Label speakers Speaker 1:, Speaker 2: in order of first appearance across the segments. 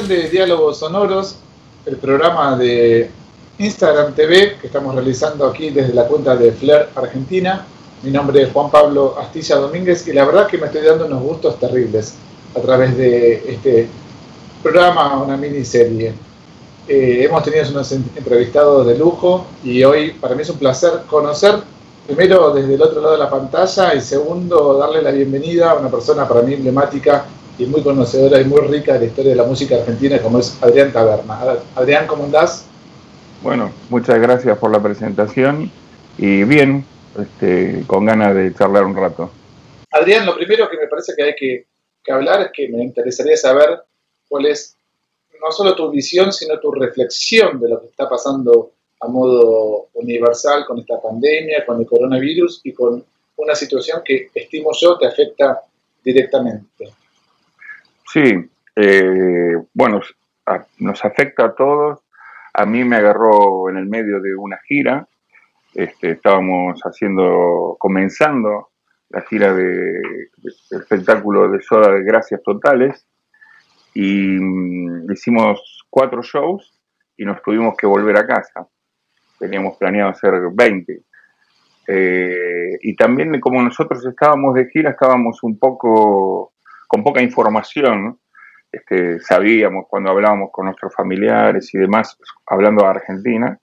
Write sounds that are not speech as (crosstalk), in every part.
Speaker 1: edición de Diálogos Sonoros, el programa de Instagram TV que estamos realizando aquí desde la cuenta de Flair Argentina. Mi nombre es Juan Pablo Astilla Domínguez y la verdad que me estoy dando unos gustos terribles a través de este programa, una miniserie. Eh, hemos tenido unos entrevistados de lujo y hoy para mí es un placer conocer primero desde el otro lado de la pantalla y segundo darle la bienvenida a una persona para mí emblemática y muy conocedora y muy rica de la historia de la música argentina como es Adrián Taberna. Adrián, ¿cómo andás?
Speaker 2: Bueno, muchas gracias por la presentación y bien, este, con ganas de charlar un rato.
Speaker 1: Adrián, lo primero que me parece que hay que, que hablar es que me interesaría saber cuál es no solo tu visión, sino tu reflexión de lo que está pasando a modo universal con esta pandemia, con el coronavirus y con una situación que estimo yo te afecta directamente.
Speaker 2: Sí, eh, bueno, nos afecta a todos. A mí me agarró en el medio de una gira. Este, estábamos haciendo, comenzando la gira de, espectáculo de Soda de Gracias Totales y mm, hicimos cuatro shows y nos tuvimos que volver a casa. Teníamos planeado hacer 20. Eh, y también como nosotros estábamos de gira, estábamos un poco con poca información, este, sabíamos cuando hablábamos con nuestros familiares y demás, hablando de Argentina,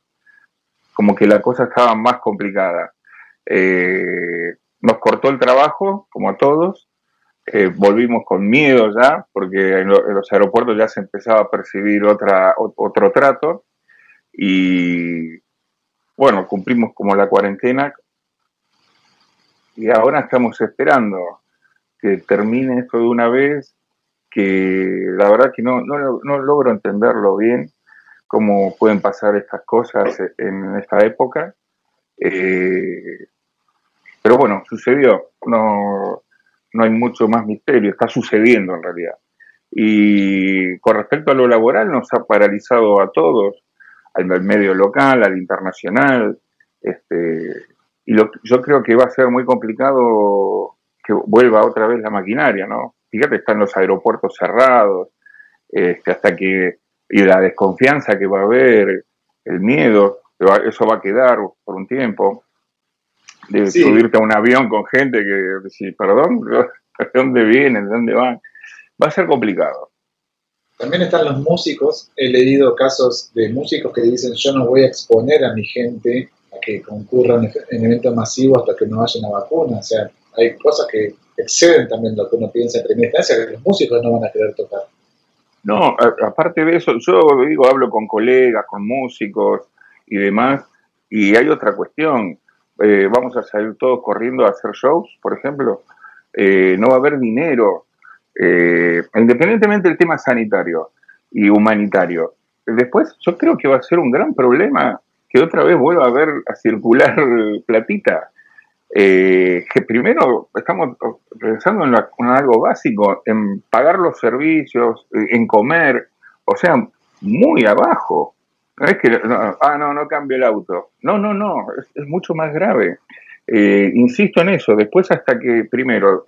Speaker 2: como que la cosa estaba más complicada. Eh, nos cortó el trabajo, como a todos, eh, volvimos con miedo ya, porque en, los aeropuertos ya se empezaba a percibir otra, otro trato, y bueno, cumplimos como la cuarentena, y ahora estamos esperando que termine esto de una vez, que la verdad que no, no, logro entenderlo bien, cómo pueden pasar estas cosas en esta época. Eh, pero bueno, sucedió, no, no hay mucho más misterio, está sucediendo en realidad. Y con respecto a lo laboral, nos ha paralizado a todos, al medio local, al internacional, este, y yo creo que va a ser muy complicado que vuelva otra vez la maquinaria, ¿no? Fíjate, están los aeropuertos cerrados, este, hasta que, y la desconfianza que va a haber, el miedo, eso va a quedar por un tiempo, de subirte a un avión con gente que, sí, perdón, (laughs) ¿de dónde vienen? ¿De dónde van? Va a ser complicado.
Speaker 1: También están los músicos, he leído casos de músicos que dicen yo no voy a exponer a mi gente a que concurran en eventos masivos hasta que no haya una vacuna, o sea, hay cosas que exceden también lo que uno piensa en primera instancia, que los músicos no van a querer tocar.
Speaker 2: No, aparte de eso, yo digo, hablo con colegas, con músicos y demás, y hay otra cuestión. Eh, vamos a salir todos corriendo a hacer shows, por ejemplo. Eh, no va a haber dinero, eh, independientemente del tema sanitario y humanitario. Después, yo creo que va a ser un gran problema que otra vez vuelva a ver a circular (laughs) platita. Eh, que primero estamos pensando en, algo básico, en pagar los servicios, en comer, o sea, muy abajo. No es que, ah, no, no cambio el auto. No, no, no, es, mucho más grave. Eh, insisto en eso, después hasta que primero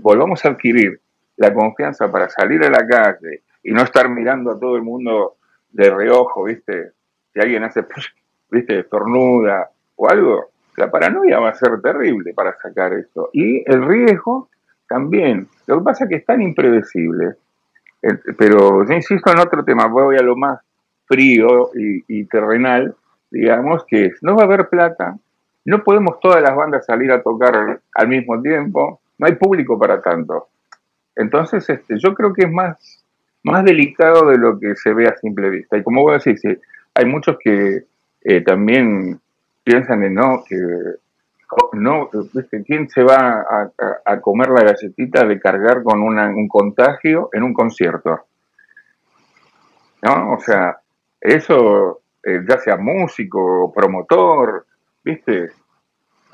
Speaker 2: volvamos a adquirir la confianza para salir a la calle y no estar mirando a todo el mundo de reojo, ¿viste? Si alguien hace, (laughs) ¿viste? Estornuda o algo, la paranoia va a ser terrible para sacar esto. Y el riesgo también. Lo que pasa es que es tan impredecible. Pero yo insisto en otro tema, voy a lo más frío y, terrenal, digamos, que no va a haber plata, no podemos todas las bandas salir a tocar al mismo tiempo, no hay público para tanto. Entonces, este, yo creo que es más, más delicado de lo que se ve a simple vista. Y como voy a decir, hay muchos que eh, también piensan en no, que no, ¿quién se va a, comer la galletita de cargar con un contagio en un concierto? ¿No? O sea, eso, eh, ya sea músico, promotor, ¿viste?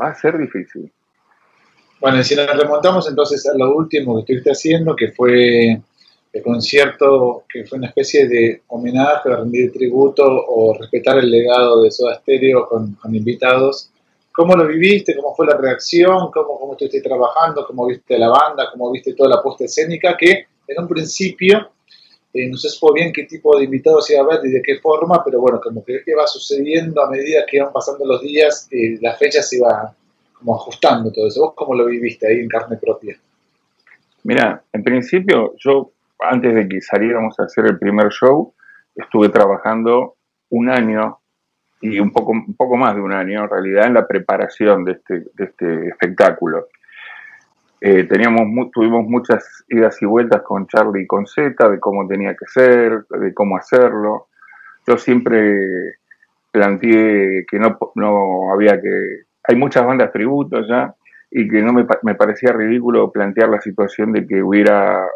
Speaker 2: Va a ser difícil.
Speaker 1: Bueno, y si nos remontamos entonces a lo último que estuviste haciendo, que fue el concierto que fue una especie de homenaje, rendir tributo o respetar el legado de Soda Stereo con, invitados. ¿Cómo lo viviste? ¿Cómo fue la reacción? ¿Cómo, ¿Cómo estuviste trabajando? ¿Cómo viste la banda? ¿Cómo viste toda la puesta escénica? Que en un principio Eh, no sé bien qué tipo de invitados iba a haber y de qué forma, pero bueno, como que iba sucediendo a medida que iban pasando los días, eh, las fechas se iba como ajustando todo eso. ¿Vos cómo lo viviste ahí en carne propia?
Speaker 2: Mira, en principio yo, antes de que saliéramos a hacer el primer show, estuve trabajando un año y un poco, un poco más de un año en realidad en la preparación de este, de este espectáculo. Eh, teníamos, tuvimos muchas idas y vueltas con Charlie y con Z de cómo tenía que ser, de cómo hacerlo. Yo siempre planteé que no, no había que... Hay muchas bandas tributos ya y que no me, me parecía ridículo plantear la situación de que hubiera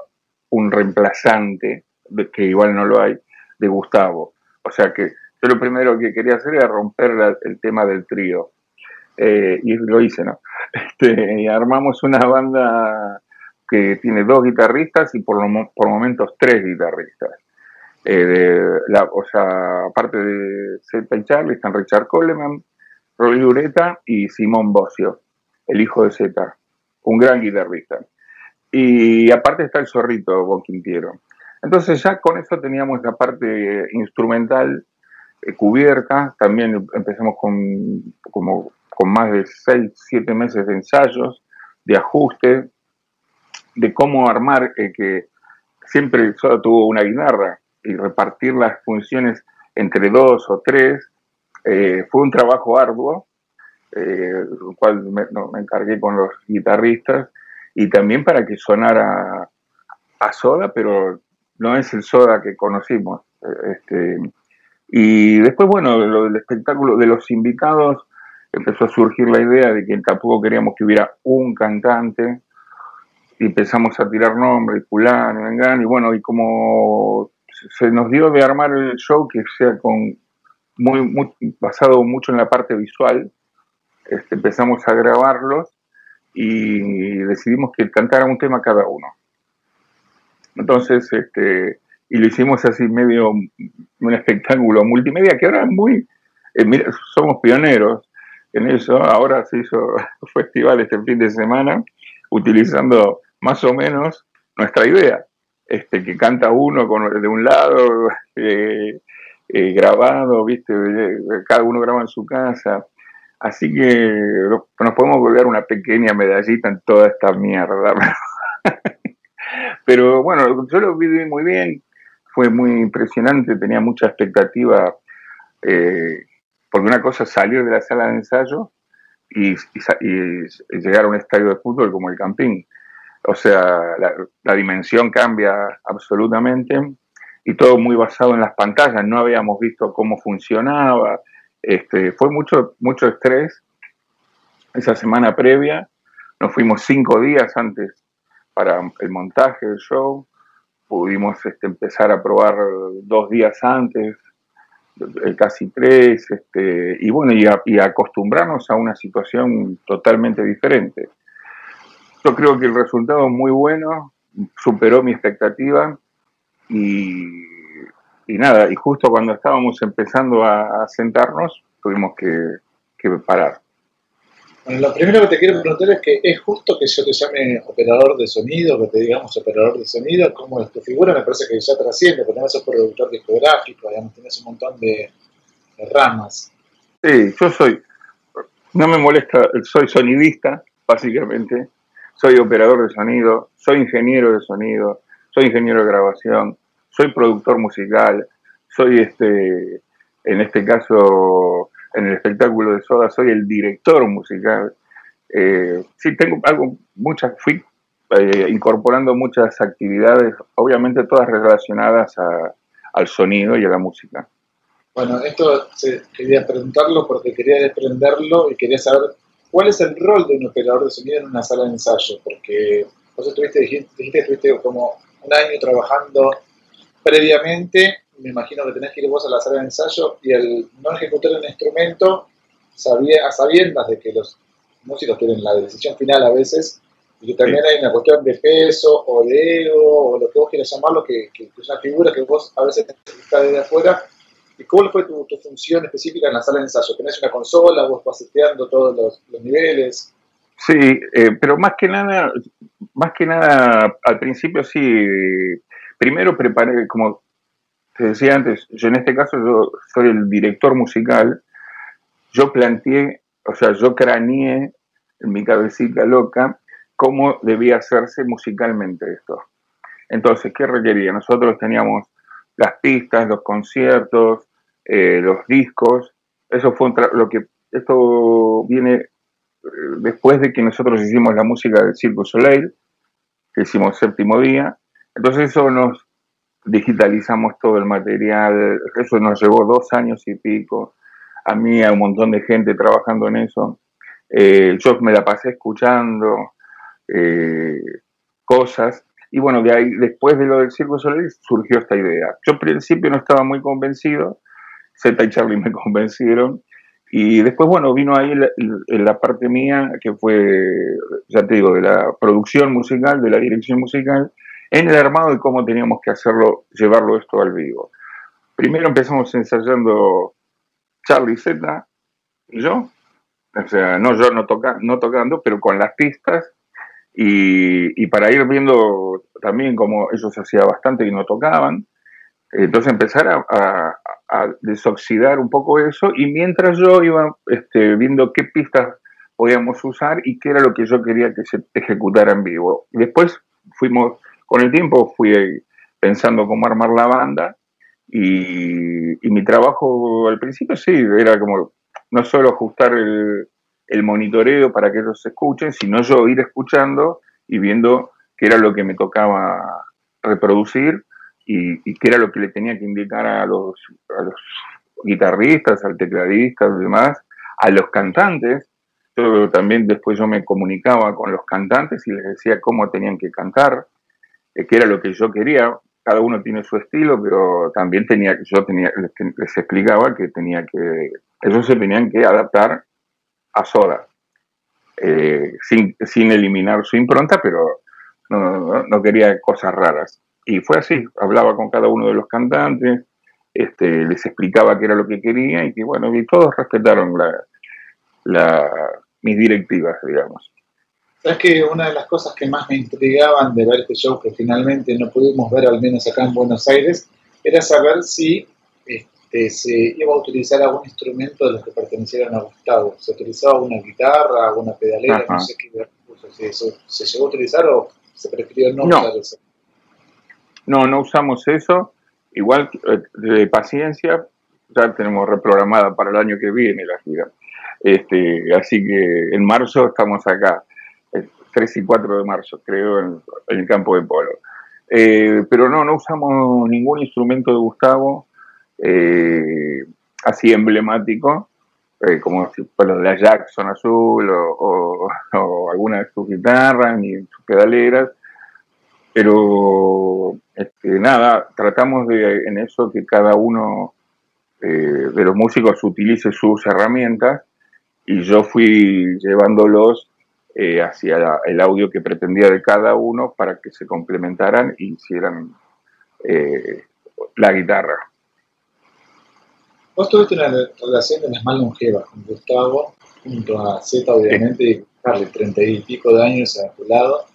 Speaker 2: un reemplazante, que igual no lo hay, de Gustavo. O sea que yo lo primero que quería hacer era romper el tema del trío. Eh, y lo hice, ¿no? (laughs) Este, y armamos una banda que tiene dos guitarristas y por, momentos tres guitarristas. Eh, la, o sea, aparte de Zeta y Charlie, están Richard Coleman, Rolly Dureta y Simón Bocio, el hijo de Zeta, un gran guitarrista. Y aparte está el zorrito Boquintiero. Entonces ya con eso teníamos la parte instrumental eh, cubierta, también empezamos con, como con más de 6, 7 meses de ensayos, de ajuste, de cómo armar, eh, que siempre solo tuvo una guitarra y repartir las funciones entre dos o tres, eh, fue un trabajo arduo, eh, el cual me, encargué con los guitarristas, y también para que sonara a soda, pero no es el soda que conocimos. Este, y después, bueno, lo del espectáculo de los invitados, empezó a surgir la idea de que tampoco queríamos que hubiera un cantante y empezamos a tirar nombres, fulano, vengan, y bueno, y como se nos dio de armar el show que sea con muy, basado mucho en la parte visual, este, empezamos a grabarlos y decidimos que cantara un tema cada uno. Entonces, este, y lo hicimos así medio un espectáculo multimedia que ahora es muy, eh, somos pioneros, en eso. Ahora se hizo (laughs) festival este fin de semana utilizando más o menos nuestra idea, este, que canta uno con, de un lado, (laughs) eh, eh, grabado, viste, cada uno graba en su casa. Así que nos podemos volver una pequeña medallita en toda esta mierda. (laughs) Pero bueno, yo lo viví muy bien, fue muy impresionante, tenía mucha expectativa. Eh, porque una cosa es salir de la sala de ensayo y, llegar a un estadio de fútbol como el Campín. O sea, la, dimensión cambia absolutamente y todo muy basado en las pantallas. No habíamos visto cómo funcionaba. Este, fue mucho, mucho estrés esa semana previa. Nos fuimos cinco días antes para el montaje del show. Pudimos este, empezar a probar dos días antes eh, casi tres, este, y bueno, y, acostumbrarnos a una situación totalmente diferente. Yo creo que el resultado es muy bueno, superó mi expectativa y, nada, y justo cuando estábamos empezando a, sentarnos, tuvimos que parar.
Speaker 1: Bueno, lo primero que te quiero preguntar es que es justo que yo te llame operador de sonido, que te digamos operador de sonido, ¿cómo es tu figura? Me parece que ya trasciende, porque no sos productor discográfico, digamos, tienes un montón de, ramas.
Speaker 2: Sí, yo soy, no me molesta, soy sonidista, básicamente, soy operador de sonido, soy ingeniero de sonido, soy ingeniero de grabación, soy productor musical, soy este, en este caso en el espectáculo de Soda, soy el director musical. Eh, sí, tengo algo, muchas, fui eh, incorporando muchas actividades, obviamente todas relacionadas al sonido y a la música.
Speaker 1: Bueno, esto quería preguntarlo porque quería desprenderlo y quería saber cuál es el rol de un operador de sonido en una sala de ensayo, porque vos estuviste, dijiste, dijiste estuviste como un año trabajando previamente me imagino que tenés que ir vos a la sala de ensayo y el no ejecutar el instrumento sabía, a sabiendas de que los músicos tienen la decisión final a veces y que también hay una cuestión de peso o de ego o lo que vos quieras llamarlo, que, que es una figura que vos a veces estás desde afuera. ¿Y cuál fue tu, función específica en la sala de ensayo? ¿Tenés una consola? ¿Vos vas seteando todos los, niveles?
Speaker 2: Sí, eh, pero más que nada, más que nada, al principio sí primero preparé, como te decía antes, yo en este caso yo soy el director musical, yo planteé, o sea, yo craneé en mi cabecita loca cómo debía hacerse musicalmente esto. Entonces, ¿qué requería? Nosotros teníamos las pistas, los conciertos, eh, los discos. Eso fue lo que esto viene eh, después de que nosotros hicimos la música del Circo Soleil, que hicimos séptimo día. Entonces eso nos digitalizamos todo el material. Eso nos llevó dos años y pico. A mí, a un montón de gente trabajando en eso. Eh, yo me la pasé escuchando cosas y bueno, de ahí, después de lo del Circo Soleil, surgió esta idea. Yo al principio no estaba muy convencido, Z y Charlie me (laughs) convencieron, y después, bueno, vino ahí la, la, parte mía, que fue, ya te digo, de la producción musical, de la dirección musical, en el armado de cómo teníamos que hacerlo, llevarlo esto al vivo. Primero empezamos ensayando Charlie Z y yo, o sea, no yo no, toca, no tocando, pero con las pistas, y, para ir viendo también cómo ellos hacía bastante y no tocaban, entonces empezar a, desoxidar un poco eso y mientras yo iba este, viendo qué pistas podíamos usar y qué era lo que yo quería que se ejecutara en vivo. Después fuimos, con el tiempo fui pensando cómo armar la banda y, mi trabajo al principio sí, era como no solo ajustar el, monitoreo para que ellos escuchen, sino yo ir escuchando y viendo qué era lo que me tocaba reproducir y, qué era lo que le tenía que indicar a los, los guitarristas, al tecladista, y demás, a los cantantes. Yo también después yo me comunicaba con los cantantes y les decía cómo tenían que cantar, eh, qué era lo que yo quería. Cada uno tiene su estilo, pero también tenía, yo tenía, les, explicaba que tenía que, ellos se tenían que adaptar a Soda, eh, sin, eliminar su impronta, pero no, quería cosas raras. Y fue así, hablaba con cada uno de los cantantes, este, les explicaba qué era lo que quería y que bueno, y todos respetaron la, mis directivas, digamos.
Speaker 1: Sabes que una de las cosas que más me intrigaban de ver este show que finalmente no pudimos ver, al menos acá en Buenos Aires, era saber si este, se iba a utilizar algún instrumento de los que pertenecieran a Gustavo. ¿Se utilizaba una guitarra, alguna pedalera? No sé qué si eso se llegó a utilizar o se prefirió no, usar eso.
Speaker 2: No, no usamos eso. Igual eh, de paciencia, ya tenemos reprogramada para el año que viene la gira. Este, así que en marzo estamos acá, 3 y 4 de marzo, creo, en, el campo de polo. Eh, pero no, no usamos ningún instrumento de Gustavo eh, así emblemático, eh, como fuera la Jackson Azul o, alguna de sus guitarras ni sus pedaleras. Pero este, nada, tratamos de en eso que cada uno de los músicos utilice sus herramientas y yo fui llevándolos hacia el audio que pretendía de cada uno para que se complementaran y hicieran la guitarra.
Speaker 1: Vos tuviste una relación de las más longevas con Gustavo, junto a Z, obviamente, y Carly, treinta y pico de años a tu lado.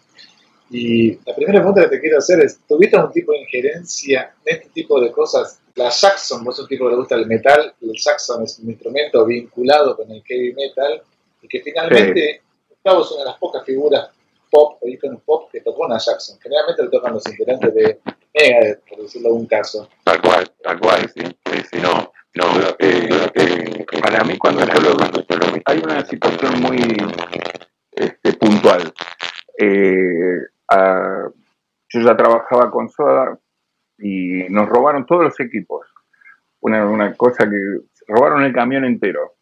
Speaker 1: Y la primera pregunta que te quiero hacer es, ¿tuviste algún tipo de injerencia en este tipo de cosas? La Saxon, vos sos un tipo que le gusta el metal, el Saxon es un instrumento vinculado con el heavy metal, y que finalmente Gustavo es una de las pocas figuras pop o iconos pop que tocó una Jackson. Generalmente lo tocan los integrantes de Megadeth, por decirlo en un caso.
Speaker 2: Tal cual, tal cual, sí. sí, no. No, eh, eh, para mí cuando yo lo, hay una situación muy este, puntual. Eh, yo ya trabajaba con Soda y nos robaron todos los equipos. Una, una cosa que robaron el camión entero.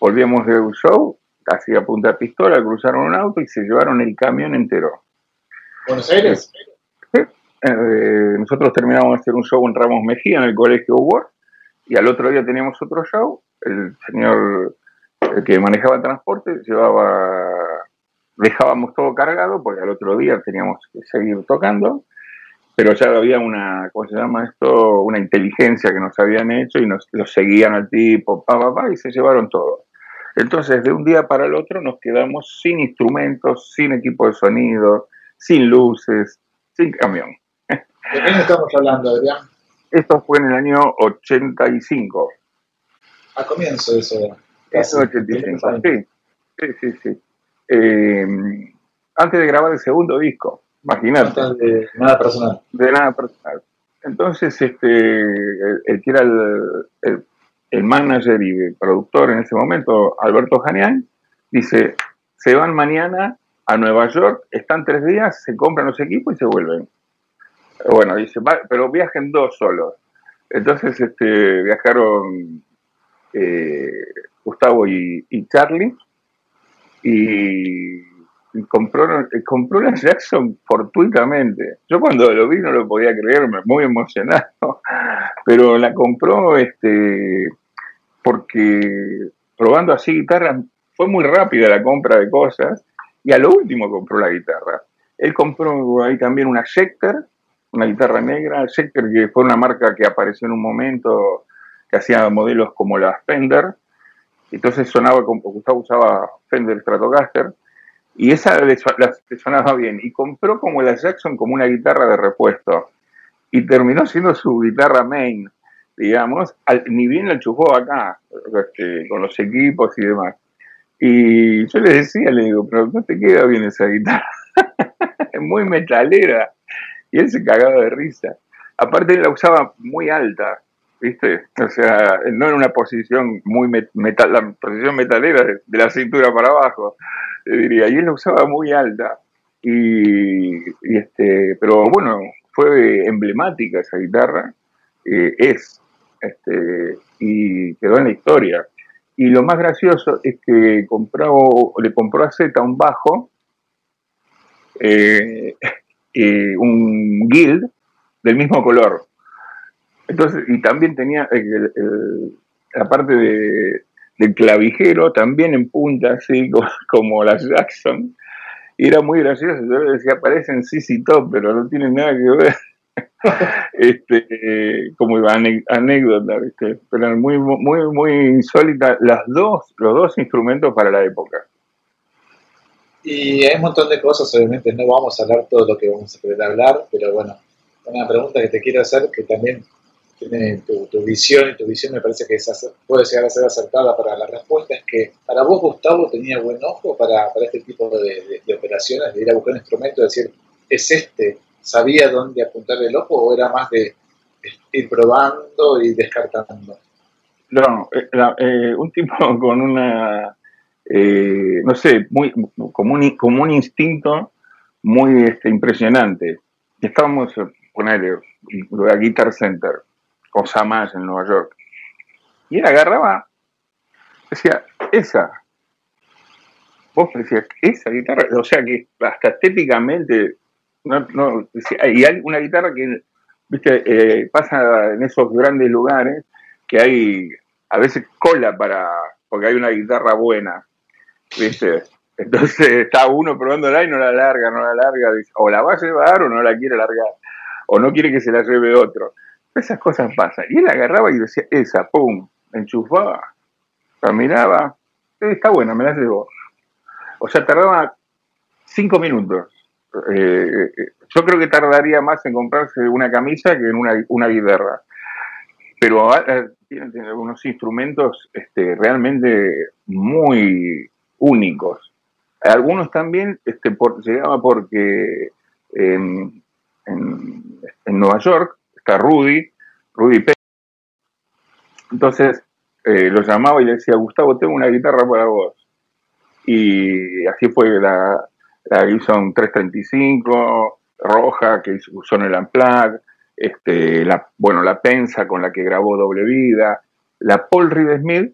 Speaker 2: Volvíamos de un show, casi a punta de pistola, cruzaron un auto y se llevaron el camión entero.
Speaker 1: ¿Buenos Aires?
Speaker 2: nosotros terminamos de hacer un show en Ramos Mejía, en el Colegio Ward, y al otro día teníamos otro show, el señor que manejaba el transporte llevaba, dejábamos todo cargado porque al otro día teníamos que seguir tocando, pero ya había una, ¿cómo se llama esto? Una inteligencia que nos habían hecho y nos lo seguían al tipo, pa, pa, pa, y se llevaron todo. Entonces, de un día para el otro nos quedamos sin instrumentos, sin equipo de sonido, sin luces, sin camión.
Speaker 1: ¿De qué estamos hablando, Adrián?
Speaker 2: Esto fue en el año 85.
Speaker 1: A comienzo de eso.
Speaker 2: Casi, 85, sí. Sí, sí, sí. Eh, antes de grabar el segundo disco, imagínate.
Speaker 1: de nada personal.
Speaker 2: De nada personal. Entonces, este, el, que era el, el, manager y el productor en ese momento, Alberto Janián, dice, se van mañana a Nueva York, están tres días, se compran los equipos y se vuelven. Bueno, dice, pero viajen dos solos. Entonces este, viajaron eh, Gustavo y, Charlie y, compró, compró la Jackson fortuitamente. Yo cuando lo vi no lo podía creer, muy emocionado, (laughs) pero la compró este, porque probando así guitarra, fue muy rápida la compra de cosas y a lo último compró la guitarra. Él compró ahí también una Schecter, una guitarra negra, Schecter que fue una marca que apareció en un momento que hacía modelos como la Fender, entonces sonaba como Gustavo usaba Fender Stratocaster, y esa le, sonaba bien, y compró como la Jackson como una guitarra de repuesto, y terminó siendo su guitarra main, digamos, ni bien la enchufó acá, este, con los equipos y demás. Y yo le decía, le digo, pero no te queda bien esa guitarra, (laughs) es muy metalera. Y él se cagaba de risa. Aparte él la usaba muy alta, ¿viste? O sea, no en una posición muy metal, la posición metalera de, la cintura para abajo, diría. Y él la usaba muy alta. Y, este, pero bueno, fue emblemática esa guitarra, eh, es, este, y quedó en la historia. Y lo más gracioso es que compró, le compró a Z un bajo eh, (laughs) eh, un guild del mismo color. Entonces, y también tenía la parte de, del clavijero también en punta, así (laughs) como, las Jackson. Y era muy gracioso. Yo le decía, parecen CC Top, pero no tienen nada que ver. Este, como anécdota, ¿viste? pero muy, muy, muy insólita. Las dos, los dos instrumentos para la época.
Speaker 1: Y hay un montón de cosas, obviamente no vamos a hablar todo lo que vamos a querer hablar, pero bueno, una pregunta que te quiero hacer que también tiene tu, visión y tu visión me parece que puede llegar a ser acertada para la respuesta, es que para vos Gustavo tenía buen ojo para, este tipo de, operaciones, de ir a buscar un instrumento y decir, es este, sabía dónde apuntar el ojo o era más de ir probando y descartando?
Speaker 2: No, eh, eh, un tipo (laughs) con una eh, no sé, muy, como, un, como un instinto muy este, impresionante. Estábamos, ponerle, a Guitar Center, cosa más en Nueva York. Y él agarraba, decía, esa. Vos decías, esa guitarra, o sea que hasta estéticamente, no, no y hay una guitarra que, viste, eh, pasa en esos grandes lugares que hay a veces cola para, porque hay una guitarra buena. ¿viste? Entonces (laughs) está uno probándola y no la larga, no la larga, o la va a llevar o no la quiere largar, o no quiere que se la lleve otro. Esas cosas pasan. Y él agarraba y decía, esa, pum, enchufaba, la miraba, está buena, me la llevo. O sea, tardaba cinco minutos. Eh, yo creo que tardaría más en comprarse una camisa que en una, una guitarra. Pero ah, eh, tiene, unos instrumentos este, realmente muy únicos. Algunos también este, por, llegaba porque en, Nueva York está Rudy, Rudy Pérez. Entonces eh, lo llamaba y le decía, Gustavo, tengo una guitarra para vos. Y así fue la, la Gibson 335, roja, que usó en el Unplugged, este, la, bueno, la Pensa con la que grabó Doble Vida, la Paul Reed Smith,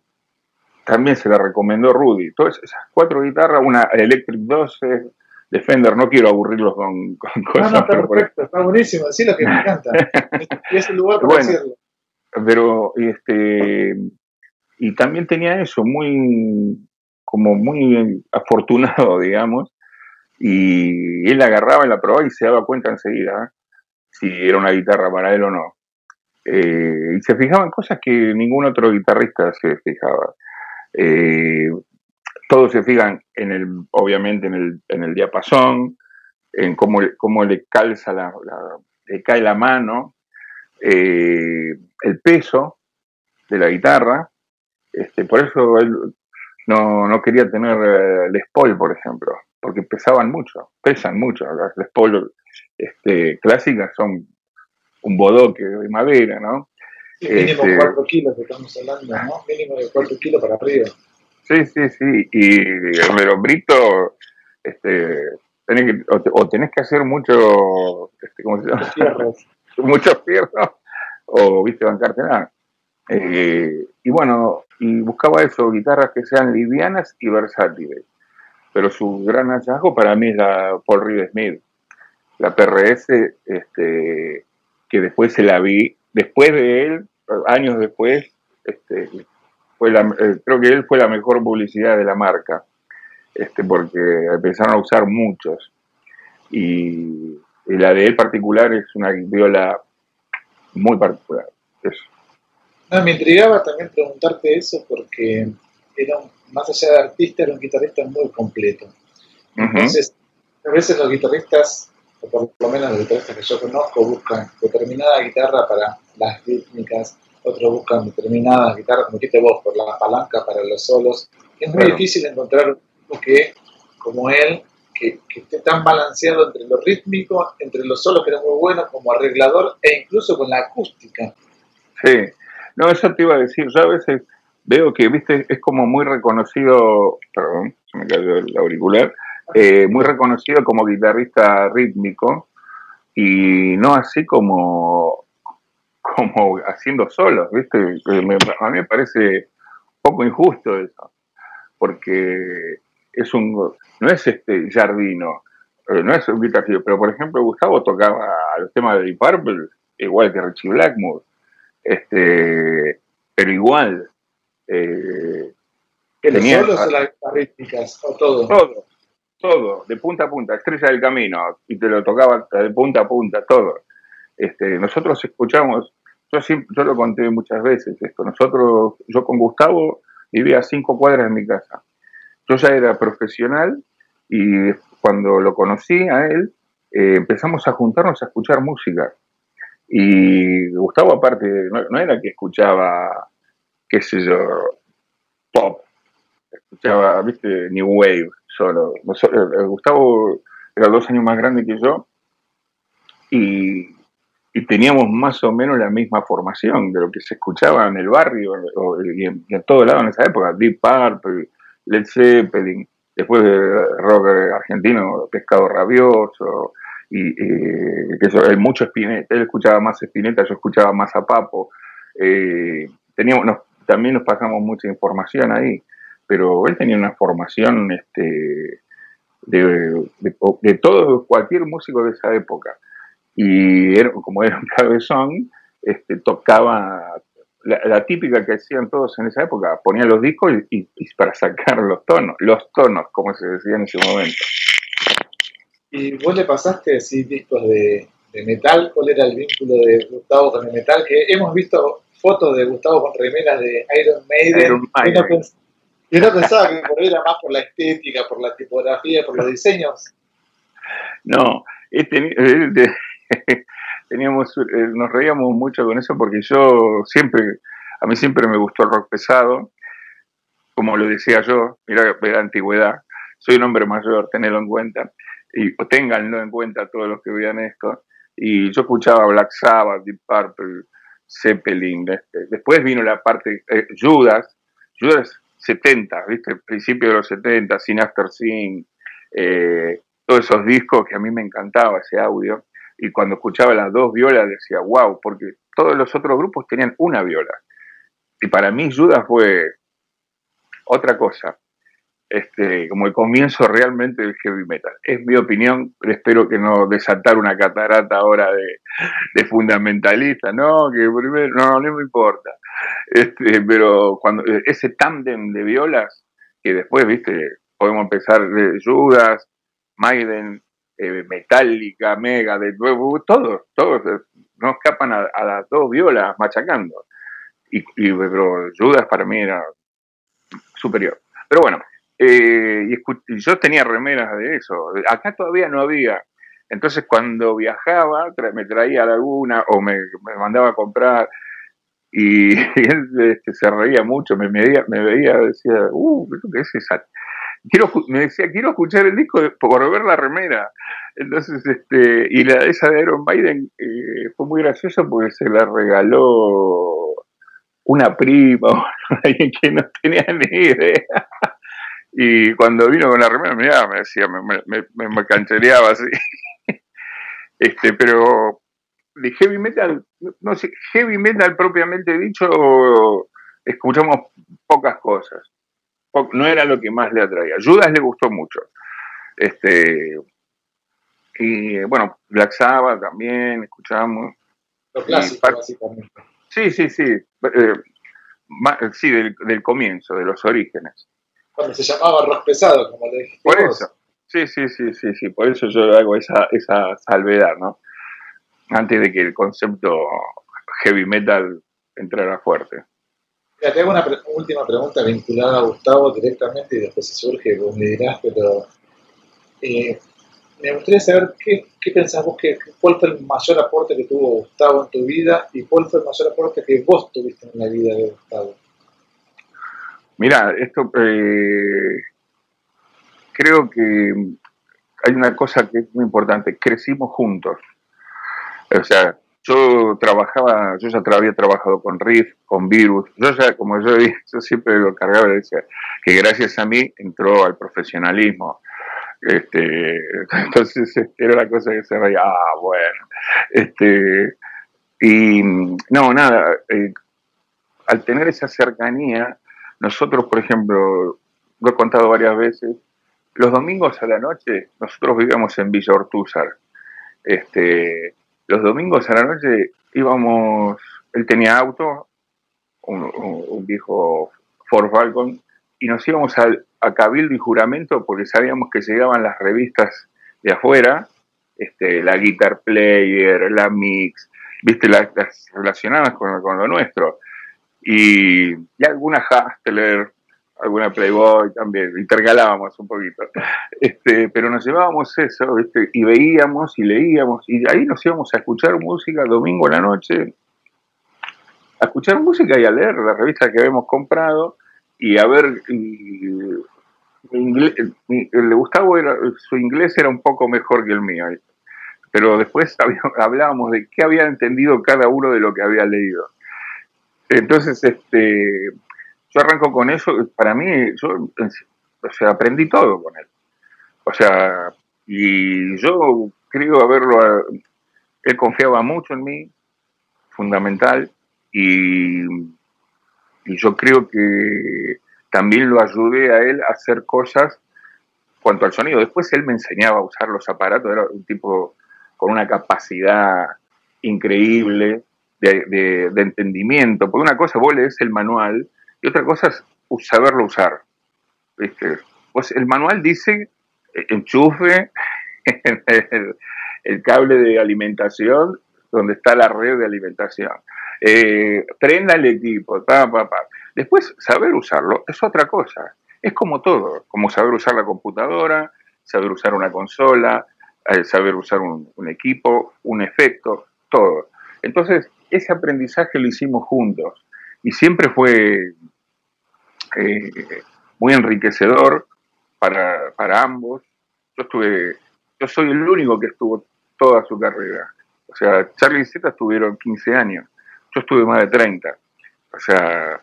Speaker 2: también se la recomendó Rudy. Todas esas cuatro guitarras, una Electric 12, Defender, no quiero aburrirlos con,
Speaker 1: cosas. No, no, está perfecto, está buenísimo, así lo que me encanta. (laughs) y es el lugar para decirlo.
Speaker 2: Pero, este, y también tenía eso, muy, como muy afortunado, (laughs) digamos, y él la agarraba y la probaba y se daba cuenta enseguida ¿eh? si era una guitarra para él o no. Eh, y se fijaba en cosas que ningún otro guitarrista se fijaba. Eh, todos se fijan en el, obviamente en el, en el diapasón, en cómo, cómo le calza la, le cae la mano, eh, el peso de la guitarra. Este, por eso él no, no quería tener el Paul, por ejemplo, porque pesaban mucho, pesan mucho. Las Les Paul este, clásicas son un bodoque de madera, ¿no?
Speaker 1: mínimo 4 este, kilos estamos hablando, ¿no? Mínimo de 4 kilos para arriba.
Speaker 2: Sí, sí, sí. Y el hombrito, este, tenés que, o, tenés que hacer mucho, este, ¿cómo se llama? (laughs) Muchos fierros, o viste bancarte nada. Eh, y bueno, y buscaba eso, guitarras que sean livianas y versátiles. Pero su gran hallazgo para mí es la Paul Reed Smith, la PRS, este, que después se la vi, después de él, años después, este, fue eh, creo que él fue la mejor publicidad de la marca, este, porque empezaron a usar muchos. Y, la de él particular es una viola muy particular.
Speaker 1: me intrigaba también preguntarte eso porque era más allá de artista, era un guitarrista muy completo. Entonces, a veces los guitarristas, o por lo menos los guitarristas que yo conozco, buscan determinada guitarra para las rítmicas, otros buscan determinadas guitarras, como dijiste vos, por la palanca para los solos. Es muy difícil encontrar uno que, como él, que, esté tan balanceado entre lo rítmico, entre los solos que era muy bueno como arreglador e incluso con la acústica.
Speaker 2: Sí, no, eso te iba a decir. Yo a veces veo que, viste, es como muy reconocido, perdón, se me cayó el auricular, eh, muy reconocido como guitarrista rítmico y no así como como haciendo solos, ¿viste? a mí me parece poco injusto eso, porque es un, no es este Jardino, eh, no es un guitarrista, pero por ejemplo Gustavo tocaba los temas de Deep Purple, igual que Richie Blackmore, este, pero igual.
Speaker 1: Eh, ¿El solos o las guitarrísticas? ¿O todo?
Speaker 2: Todo, todo, de punta a punta, estrella del camino, y te lo tocaba de punta a punta, todo. Este, nosotros escuchamos, yo, yo lo conté muchas veces esto, nosotros, yo con Gustavo vivía a cinco cuadras de mi casa. Yo ya era profesional y cuando lo conocí a él, eh, empezamos a juntarnos a escuchar música. Y Gustavo aparte, no, era que escuchaba, qué sé yo, pop, escuchaba, viste, New Wave solo. Eh, Gustavo era dos años más grande que yo y y teníamos más o menos la misma formación de lo que se escuchaba en el barrio y, en, todo lado en esa época, Deep Purple, Led Zeppelin, después de rock argentino, Pescado Rabioso, y, que él mucho Spinetta, él escuchaba más Spinetta, yo escuchaba más a Papo, eh, teníamos, también nos pasamos mucha información ahí, pero él tenía una formación este, de, de cualquier músico de esa época y como era un cabezón, este, tocaba la, típica que hacían todos en esa época, ponían los discos y, para sacar los tonos, los tonos, como se decía en ese momento.
Speaker 1: ¿Y vos le pasaste así discos de, metal? ¿Cuál era el vínculo de Gustavo con el metal? Que hemos visto fotos de Gustavo con remeras de Iron Maiden. Y, uno pensaba que por era más por la estética, por la tipografía, por los diseños.
Speaker 2: No, este, (laughs) teníamos, eh, nos reíamos mucho con eso porque yo siempre, a mí siempre me gustó el rock pesado, como lo decía yo, mira la antigüedad, soy un hombre mayor, tenedlo en cuenta, y o ténganlo en cuenta todos los que vean esto, y yo escuchaba Black Sabbath, Deep Purple, Zeppelin, después vino la parte, eh, Judas, Judas 70, ¿viste? Principio de los 70, Sin After Sin, eh, todos esos discos que a mí me encantaba ese audio y cuando escuchaba las dos violas decía, wow, porque todos los otros grupos tenían una viola. Y para mí Judas fue otra cosa, este, como el comienzo realmente del heavy metal. Es mi opinión, espero que no desatar una catarata ahora de, de fundamentalista, no, que primero, no, no me importa. Este, pero cuando ese tándem de violas, que después, viste, podemos empezar de Judas, Maiden, eh, Metallica, Mega, de nuevo, todos, todos eh, no escapan a, las dos violas machacando. Y, pero Judas para mí era superior. Pero bueno, eh, y, yo tenía remeras de eso. Acá todavía no había Entonces cuando viajaba me traía alguna o me, mandaba a comprar (laughs) y, él este, se reía mucho, me, veía, me veía, decía, uh, ¿qué es esa? Quiero, me decía, quiero escuchar el disco por ver la remera. Entonces, este, y la esa de Aaron Biden eh, fue muy graciosa porque se la regaló una prima o (laughs) alguien que no tenía ni idea. Y cuando vino con la remera, mirá, me decía, me, me, me, canchereaba así. (laughs) Este, pero de heavy metal, no sé, heavy metal propiamente dicho, escuchamos pocas cosas. No era lo que más le atraía. Judas le gustó mucho. Este, y bueno, Black Sabbath también escuchamos.
Speaker 1: Lo clásico, básicamente.
Speaker 2: Sí, sí, sí. Eh, sí, del, del, comienzo, de los orígenes.
Speaker 1: Cuando se llamaba rock pesado, como le dijiste.
Speaker 2: Por eso. Sí, sí, sí, sí, sí. Por eso yo hago esa, esa salvedad, ¿no? Antes de que el concepto heavy metal entrara fuerte.
Speaker 1: Mira, te hago una última pregunta vinculada a Gustavo directamente y después se surge, vos me dirás, pero eh, me gustaría saber qué, qué pensás vos, que, cuál fue el mayor aporte que tuvo Gustavo en tu vida y cuál fue el mayor aporte que vos tuviste en la vida de Gustavo.
Speaker 2: Mira, esto eh, creo que hay una cosa que es muy importante, crecimos juntos. O sea, yo trabajaba, yo ya había trabajado con Riff, con Virus, yo ya, como yo, (laughs) yo siempre lo cargaba decía que gracias a mí entró al profesionalismo. Este, (laughs) entonces este, era la cosa que se veía, ah, bueno. Este, y no, nada, eh, al tener esa cercanía, nosotros, por ejemplo, lo he contado varias veces, los domingos a la noche, nosotros vivíamos en Villa Ortúzar. Este, los domingos a la noche íbamos, él tenía auto, un, un viejo Ford Falcon, y nos íbamos al, a Cabildo y Juramento porque sabíamos que llegaban las revistas de afuera, este, la Guitar Player, la Mix, viste, las, relacionadas con, lo nuestro. Y, y alguna Hustler, alguna Playboy también, intercalábamos un poquito. Este, pero nos llevábamos eso, ¿viste? y veíamos y leíamos, y ahí nos íbamos a escuchar música domingo en la noche, a escuchar música y a leer la revista que habíamos comprado y a ver, el Gustavo era, su inglés era un poco mejor que el mío, pero después hablábamos de qué había entendido cada uno de lo que había leído. Entonces, este, yo arranco con eso, para mí, yo o sea, aprendí todo con él. O sea, y yo creo haberlo, él confiaba mucho en mí, fundamental, y yo creo que también lo ayudé a él a hacer cosas cuanto al sonido. Después él me enseñaba a usar los aparatos, era un tipo con una capacidad increíble de, entendimiento. Porque una cosa vos lees el manual y otra cosa es saberlo usar. Pues el manual dice eh, enchufe (laughs) el, el cable de alimentación donde está la red de alimentación eh, prenda el equipo, pa, pa, Después, saber usarlo es otra cosa. Es como todo, como saber usar la computadora, saber usar una consola, eh, saber usar un, equipo, un efecto, todo. Entonces, ese aprendizaje lo hicimos juntos y siempre fue eh, muy enriquecedor para, para ambos. Yo estuve, yo soy el único que estuvo toda su carrera. O sea, Charlie y Z estuvieron 15 años yo estuve más de 30. O sea,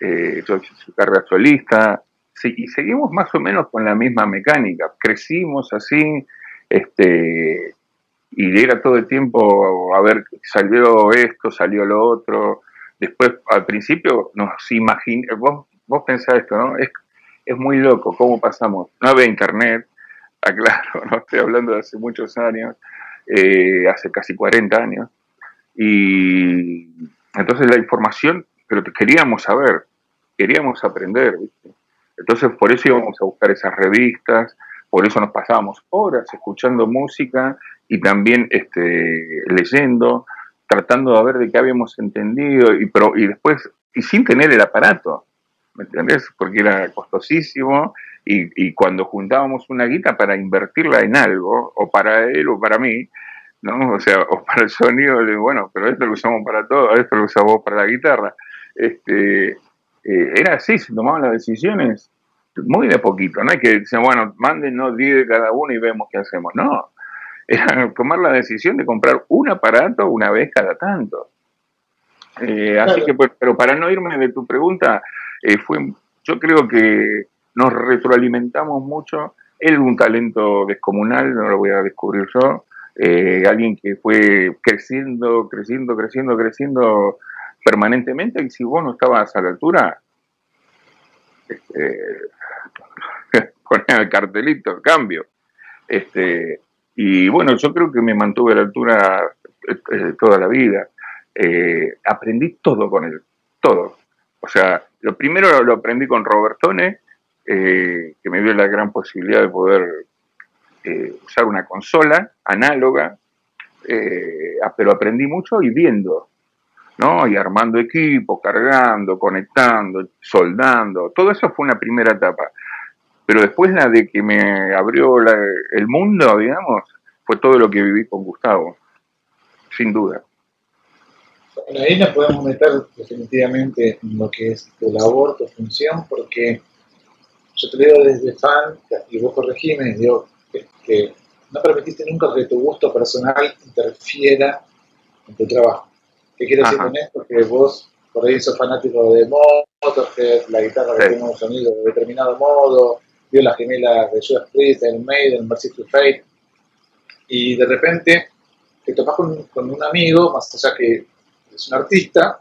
Speaker 2: eh, yo su carrera solista, sí, y seguimos más o menos con la misma mecánica. Crecimos así, este, y era todo el tiempo a ver, salió esto, salió lo otro. Después, al principio, nos imaginamos, vos, vos pensás esto, ¿no? Es, es muy loco cómo pasamos. No había internet, (laughs) aclaro, no estoy hablando de hace muchos años, eh, hace casi 40 años. Y entonces la información, pero queríamos saber, queríamos aprender, ¿viste? Entonces por eso íbamos a buscar esas revistas, por eso nos pasábamos horas escuchando música y también este, leyendo, tratando de ver de qué habíamos entendido y, pero, y después, y sin tener el aparato, ¿me entendés? Porque era costosísimo y, cuando juntábamos una guita para invertirla en algo, o para él o para mí, ¿no? O sea, o para el sonido, bueno, pero esto lo usamos para todo, esto lo usamos para la guitarra. Este, eh, era así, se tomaban las decisiones muy de poquito, no hay que decir, bueno, mándenos 10 de cada uno y vemos qué hacemos. No, (laughs) era tomar la decisión de comprar un aparato una vez cada tanto. Eh, así que, pues, pero para no irme de tu pregunta, eh, fue, yo creo que nos retroalimentamos mucho. Él un talento descomunal, no lo voy a descubrir yo. Eh, alguien que fue creciendo, creciendo, creciendo, creciendo permanentemente. Y si vos no estabas a la altura, este, (laughs) ponía el cartelito, cambio. Este, y bueno, yo creo que me mantuve a la altura toda la vida. Eh, aprendí todo con él, todo. O sea, lo primero lo aprendí con Robertone, eh, que me dio la gran posibilidad de poder eh, usar una consola análoga, ah, pero aprendí mucho y viendo, ¿no? Y armando equipo, cargando, conectando, soldando, todo eso fue una primera etapa. Pero después la de que me abrió el mundo, digamos, fue todo lo que viví con Gustavo, sin duda.
Speaker 1: Bueno, ahí nos podemos meter definitivamente en lo que es tu labor, tu función, porque yo te digo desde fan, y vos corregime, digo, no permitiste nunca que tu gusto personal interfiera en tu trabajo. ¿Qué quiero decir con esto? Que vos por ahí sos fanático de Motorhead, la guitarra que tiene un sonido de determinado modo, vio las gemelas de Judas Priest, el Maiden, Merciful Fate, y de repente te topas con, con un amigo, más allá que es un artista,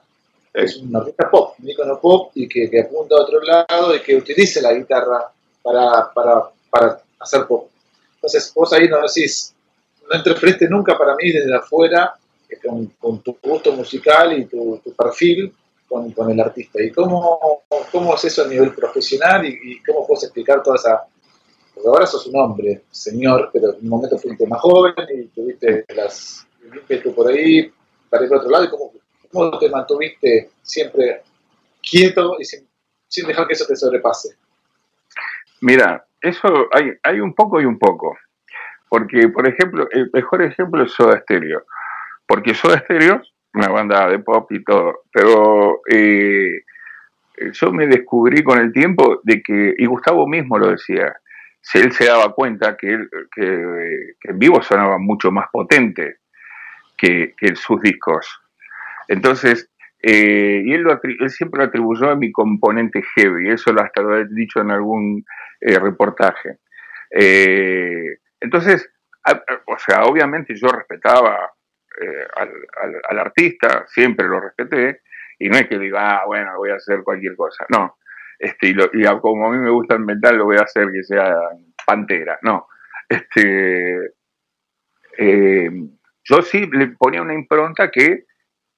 Speaker 1: es un artista pop, un icono pop y que, apunta a otro lado y que utilice la guitarra para, para, hacer pop. Entonces vos ahí no decís, no interpretes nunca para mí desde afuera con, tu gusto musical y tu, perfil con, el artista. ¿Y cómo, cómo es eso a nivel profesional y, cómo puedes explicar toda esa... Porque ahora sos un hombre, señor, pero en un momento fuiste más joven y tuviste las tú por ahí para ir otro lado y cómo ¿Cómo te mantuviste siempre quieto y sin, dejar que eso te sobrepase?
Speaker 2: Mira, eso hay, hay un poco y un poco. Porque, por ejemplo, el mejor ejemplo es Soda Stereo. Porque Soda Stereo, una banda de pop y todo, pero eh, yo me descubrí con el tiempo de que, y Gustavo mismo lo decía, si él se daba cuenta que, que, en vivo sonaba mucho más potente que, que sus discos. Entonces, eh, y él, siempre lo atribuyó a mi componente heavy, eso lo hasta lo he dicho en algún eh, reportaje. Entonces, o sea, obviamente yo respetaba al, artista, siempre lo respeté, y no es que diga, ah, bueno, voy a hacer cualquier cosa, no. Este, y, y, como a mí me gusta el metal, lo voy a hacer que sea pantera, no. Este, yo sí le ponía una impronta que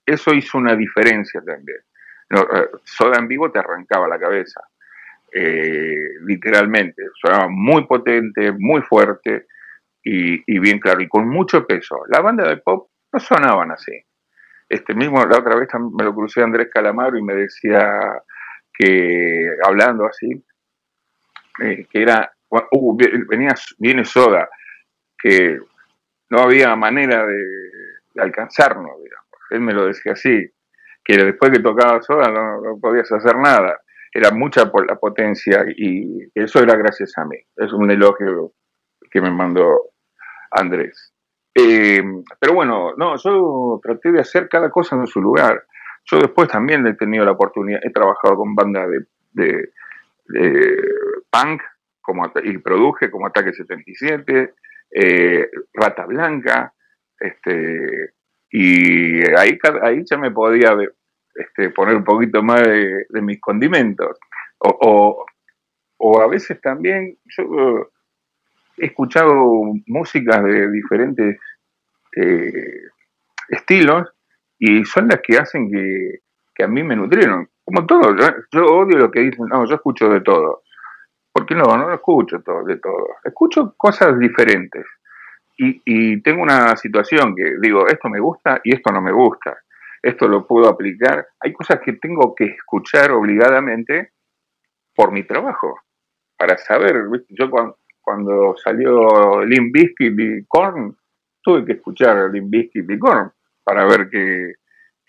Speaker 2: eso hizo una diferencia también. Eh, soda en vivo te arrancaba la cabeza, eh, literalmente. Sonaba muy potente, muy fuerte y, bien claro, y con mucho peso. La banda de pop no sonaban así. Este mismo, la otra vez me lo crucé a Andrés Calamaro y me decía que, hablando así, eh, que era, uh, venía, viene Soda, que no había manera de, alcanzarnos, él me lo decía así, que después que tocaba sola no, podías hacer nada. Era mucha por la potencia y eso era gracias a mí. Es un elogio que me mandó Andrés. Eh, pero bueno, no, yo traté de hacer cada cosa en su lugar. Yo después también he tenido la oportunidad, he trabajado con bandas de, punk como, y produje como Ataque 77, eh, Rata Blanca, este, y ahí, ahí ya me podía este, poner un poquito más de, mis condimentos. O, o, a veces también yo he escuchado músicas de diferentes eh, estilos y son las que hacen que, a mí me nutrieron. Como todo, yo, odio lo que dicen, no, yo escucho de todo. ¿Por qué no? No lo escucho todo, de todo. Escucho cosas diferentes y, tengo una situación que digo, esto me gusta y esto no me gusta, esto lo puedo aplicar. Hay cosas que tengo que escuchar obligadamente por mi trabajo. para saber, yo cuando, salió Limp Bizkit y Korn, tuve que escuchar Limp Bizkit y Korn para ver qué,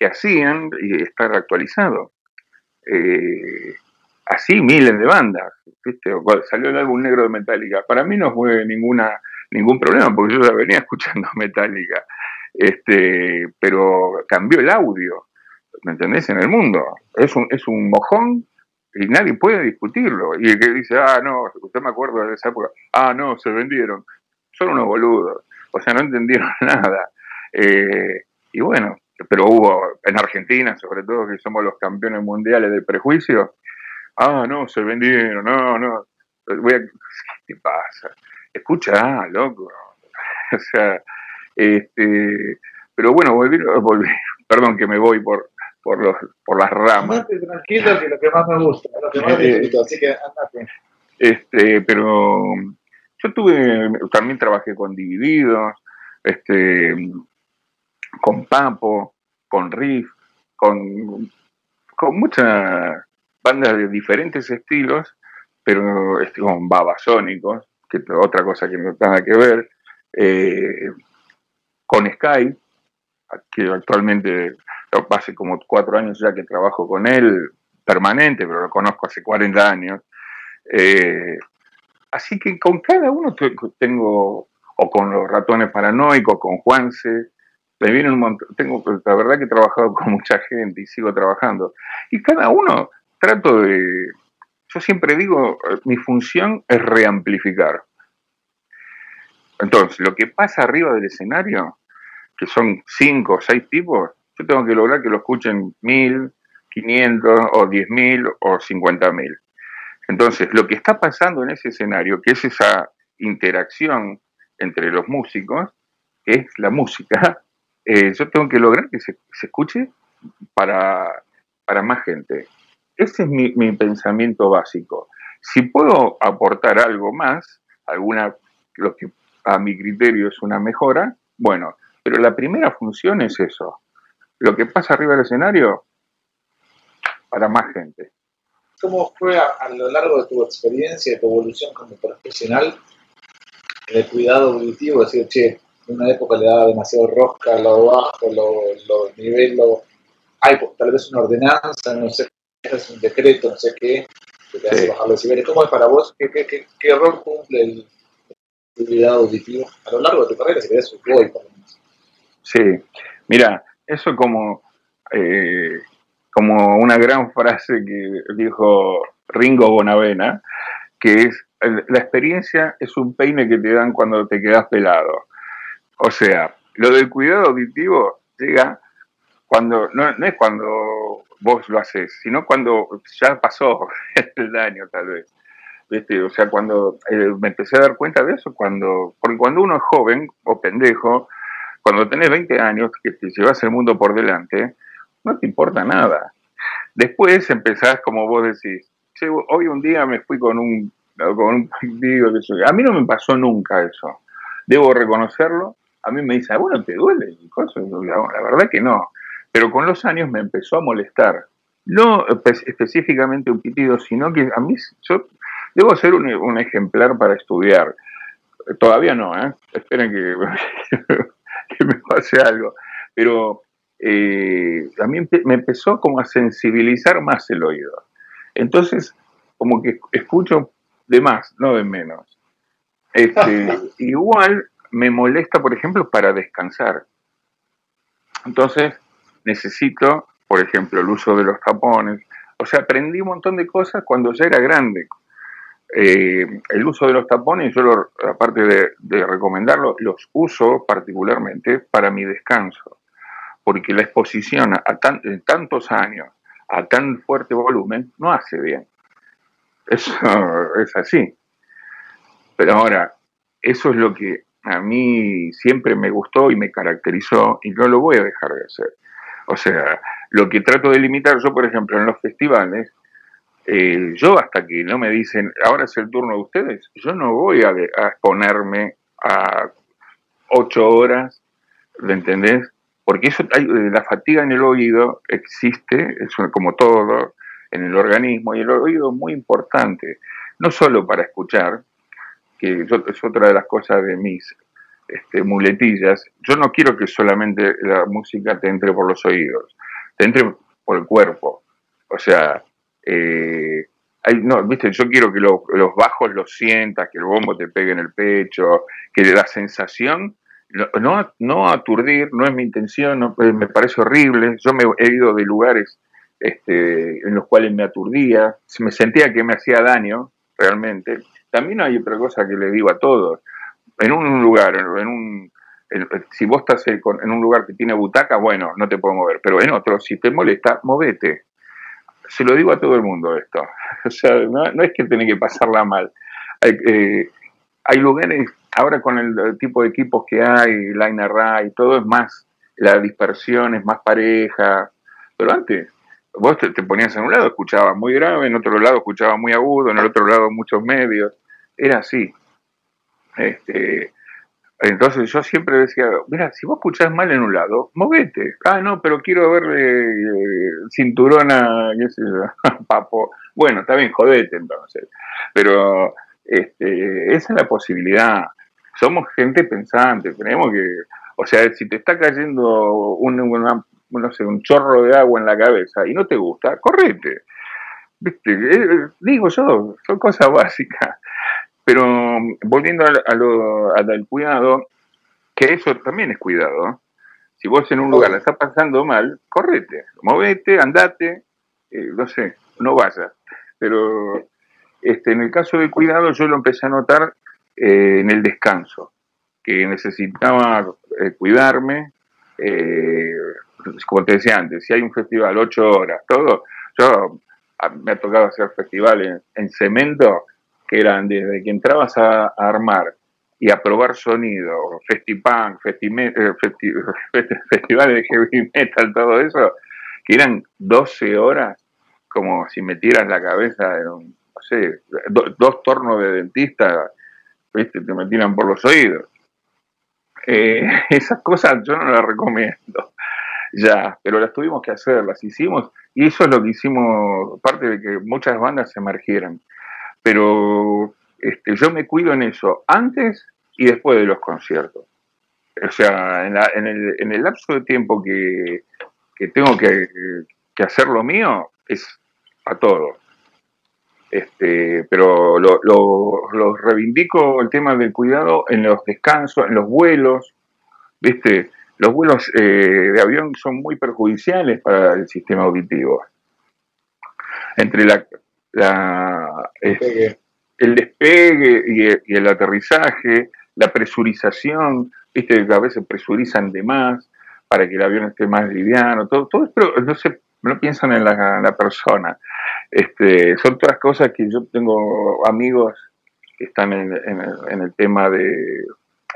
Speaker 2: hacían y estar actualizado. Eh, así miles de bandas, Salió el álbum negro de Metallica. Para mí no fue ninguna ningún problema porque yo ya venía (laughs) escuchando Metallica. Este, pero cambió el audio, ¿me entendés? En el mundo. Es un, es un mojón y nadie puede discutirlo. Y el que dice, ah, no, usted me acuerdo de esa época, ah, no, se vendieron. Son unos boludos. O sea, no entendieron (laughs) nada. Eh, y bueno, pero hubo en Argentina, sobre todo, que somos los campeones mundiales del prejuicio. Ah, no, se vendieron, no, no. ¿Qué te pasa? Escucha, loco. (laughs) o sea, este, pero bueno, volví, volví, perdón que me voy por, por, los, por las ramas.
Speaker 1: tranquilo, que lo que más me gusta, lo que más disfruto, así que andate.
Speaker 2: Este, pero yo tuve, también trabajé con Divididos, este, con Papo, con Riff, con, con muchas bandas de diferentes estilos, pero este, con babasónicos, que es otra cosa que no tiene nada que ver, eh, con Sky, que actualmente hace como cuatro años ya que trabajo con él permanente, pero lo conozco hace 40 años. Eh, así que con cada uno tengo, o con los ratones paranoicos, con Juanse, me viene un montón, tengo, la verdad que he trabajado con mucha gente y sigo trabajando. Y cada uno trato de, yo siempre digo, mi función es reamplificar. Entonces, lo que pasa arriba del escenario, que son cinco o seis tipos, yo tengo que lograr que lo escuchen mil, quinientos o diez mil o cincuenta mil. Entonces, lo que está pasando en ese escenario, que es esa interacción entre los músicos, que es la música, (laughs) eh, yo tengo que lograr que se, escuche para, para, más gente. Ese es mi, mi, pensamiento básico. Si puedo aportar algo más, alguna, lo que a mi criterio es una mejora, bueno, pero la primera función es eso. Lo que pasa arriba del escenario, para más gente.
Speaker 1: ¿Cómo fue a, lo largo de tu experiencia, de tu evolución como profesional, el cuidado auditivo? Decir, che, en una época le daba demasiado rosca, lo bajo, lo, lo nivelo. Hay tal vez una ordenanza, no sé, es un decreto, no sé qué, que te hace bajar los niveles. ¿Cómo es para vos? ¿Qué, qué, qué, qué rol cumple el, cuidado auditivo a lo largo de tu carrera, si querés, hoy por lo menos.
Speaker 2: Sí, mira, eso como, eh, como una gran frase que dijo Ringo Bonavena, que es, la experiencia es un peine que te dan cuando te quedas pelado. O sea, lo del cuidado auditivo llega cuando, no, es cuando vos lo haces, sino cuando ya pasó (laughs) el daño tal vez. O sea, cuando eh, me empecé a dar cuenta de eso, cuando, porque cuando uno es joven o pendejo, cuando tenés 20 años, que te llevas el mundo por delante, no te importa nada. Después empezás, como vos decís, hoy un día me fui con un, con un A mí no me pasó nunca eso. Debo reconocerlo. A mí me dice, ah, bueno, ¿te duele? La verdad que no. Pero con los años me empezó a molestar. No específicamente un pitido, sino que a mí, yo Debo ser un, ejemplar para estudiar. Todavía no, ¿eh? Esperen que, (laughs) (laughs) que me pase algo. Pero eh, a mí me empezó como a sensibilizar más el oído. Entonces, como que escucho de más, no de menos. Este, (laughs) igual me molesta, por ejemplo, para descansar. Entonces, necesito, por ejemplo, el uso de los tapones. O sea, aprendí un montón de cosas cuando ya era grande, eh, el uso de los tapones, yo aparte de, recomendarlo, los uso particularmente para mi descanso, porque la exposición a tantos años a tan fuerte volumen no hace bien. Eso (laughs) es así. Pero ahora, eso es lo que a mí siempre me gustó y me caracterizó y no lo voy a dejar de hacer. O sea, lo que trato de limitar yo, por ejemplo, en los festivales, eh, yo hasta que no me dicen, ahora es el turno de ustedes, yo no voy a, exponerme a ocho horas, ¿me entendés? Porque eso, hay, la fatiga en el oído existe, es como todo, en el organismo y el oído es muy importante, no solo para escuchar, que es otra de las cosas de mis este, muletillas, yo no quiero que solamente la música te entre por los oídos, te entre por el cuerpo. O sea, eh, no, viste, yo quiero que los bajos los sientas, que el bombo te pegue en el pecho, que la sensación, no, no aturdir, no es mi intención, eh, me parece horrible. Yo me he ido de lugares este, en los cuales me aturdía, me sentía que me hacía daño, realmente. También hay otra cosa que le digo a todos. En un lugar, en un, si vos estás en un lugar que tiene butaca, bueno, no te puedo mover, pero en otro, si te molesta, movete se lo digo a todo el mundo esto. (laughs) O sea, no, es que tenés que pasarla mal. Hay, eh, hay lugares, ahora con el, tipo de equipos que hay, Line Array, todo es más, la dispersión es más pareja. Pero antes, vos te, ponías en un lado, escuchabas muy grave, en otro lado escuchabas muy agudo, en el otro lado muchos medios. Era así. Este, entonces yo siempre decía, mira, si vos escuchás mal en un lado, movete. Ah, no, pero quiero verle eh, cinturona, qué sé yo, (laughs) papo. Bueno, está bien, jodete entonces. Pero este, esa es la posibilidad. Somos gente pensante, tenemos que, o sea, si te está cayendo un, no sé, un chorro de agua en la cabeza y no te gusta, correte. ¿Viste? Eh, digo yo, son cosas (laughs) básicas. Pero volviendo a, lo, al cuidado, que eso también es cuidado. Si vos en un lugar la estás pasando mal, correte, movete, andate, eh, no sé, no vayas. Pero este, en el caso del cuidado yo lo empecé a notar eh, en el descanso, que necesitaba eh, cuidarme, como te decía antes, si hay un festival ocho horas, todo, yo me ha tocado hacer festivales en cemento que eran desde que entrabas a, armar y a probar sonido, festipunk, eh, (laughs) festivales de heavy metal, todo eso, que eran 12 horas, como si metieras la cabeza en un, no sé, dos tornos de dentista, ¿viste? te metieran por los oídos. Eh, (laughs) esas cosas yo no las recomiendo ya, pero las tuvimos que hacer, las hicimos, y eso es lo que hicimos, parte de que muchas bandas se emergieran pero este, yo me cuido en eso antes y después de los conciertos. O sea, en, el, lapso de tiempo que, tengo que, hacer lo mío es a todo. Este, pero lo, reivindico el tema del cuidado en los descansos, en los vuelos, ¿viste? Los vuelos eh, de avión son muy perjudiciales para el sistema auditivo. Entre la, la, el despegue y el, aterrizaje, la presurización, viste que a veces presurizan de más para que el avión esté más liviano, todo, todo pero no, se, no piensan en la, persona. Este, son todas cosas que yo tengo amigos que están en, el, tema de